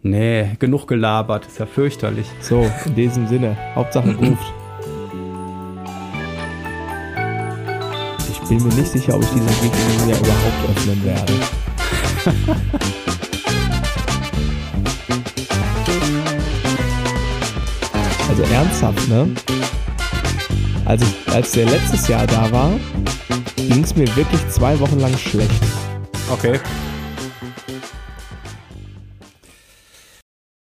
S1: Nee, genug gelabert. Ist ja fürchterlich.
S2: So, in diesem Sinne. Hauptsache ruft. Bin mir nicht sicher, ob ich diesen Weg in diesem Jahr überhaupt öffnen werde. also ernsthaft, ne? Also, als der letztes Jahr da war, ging es mir wirklich zwei Wochen lang schlecht.
S1: Okay.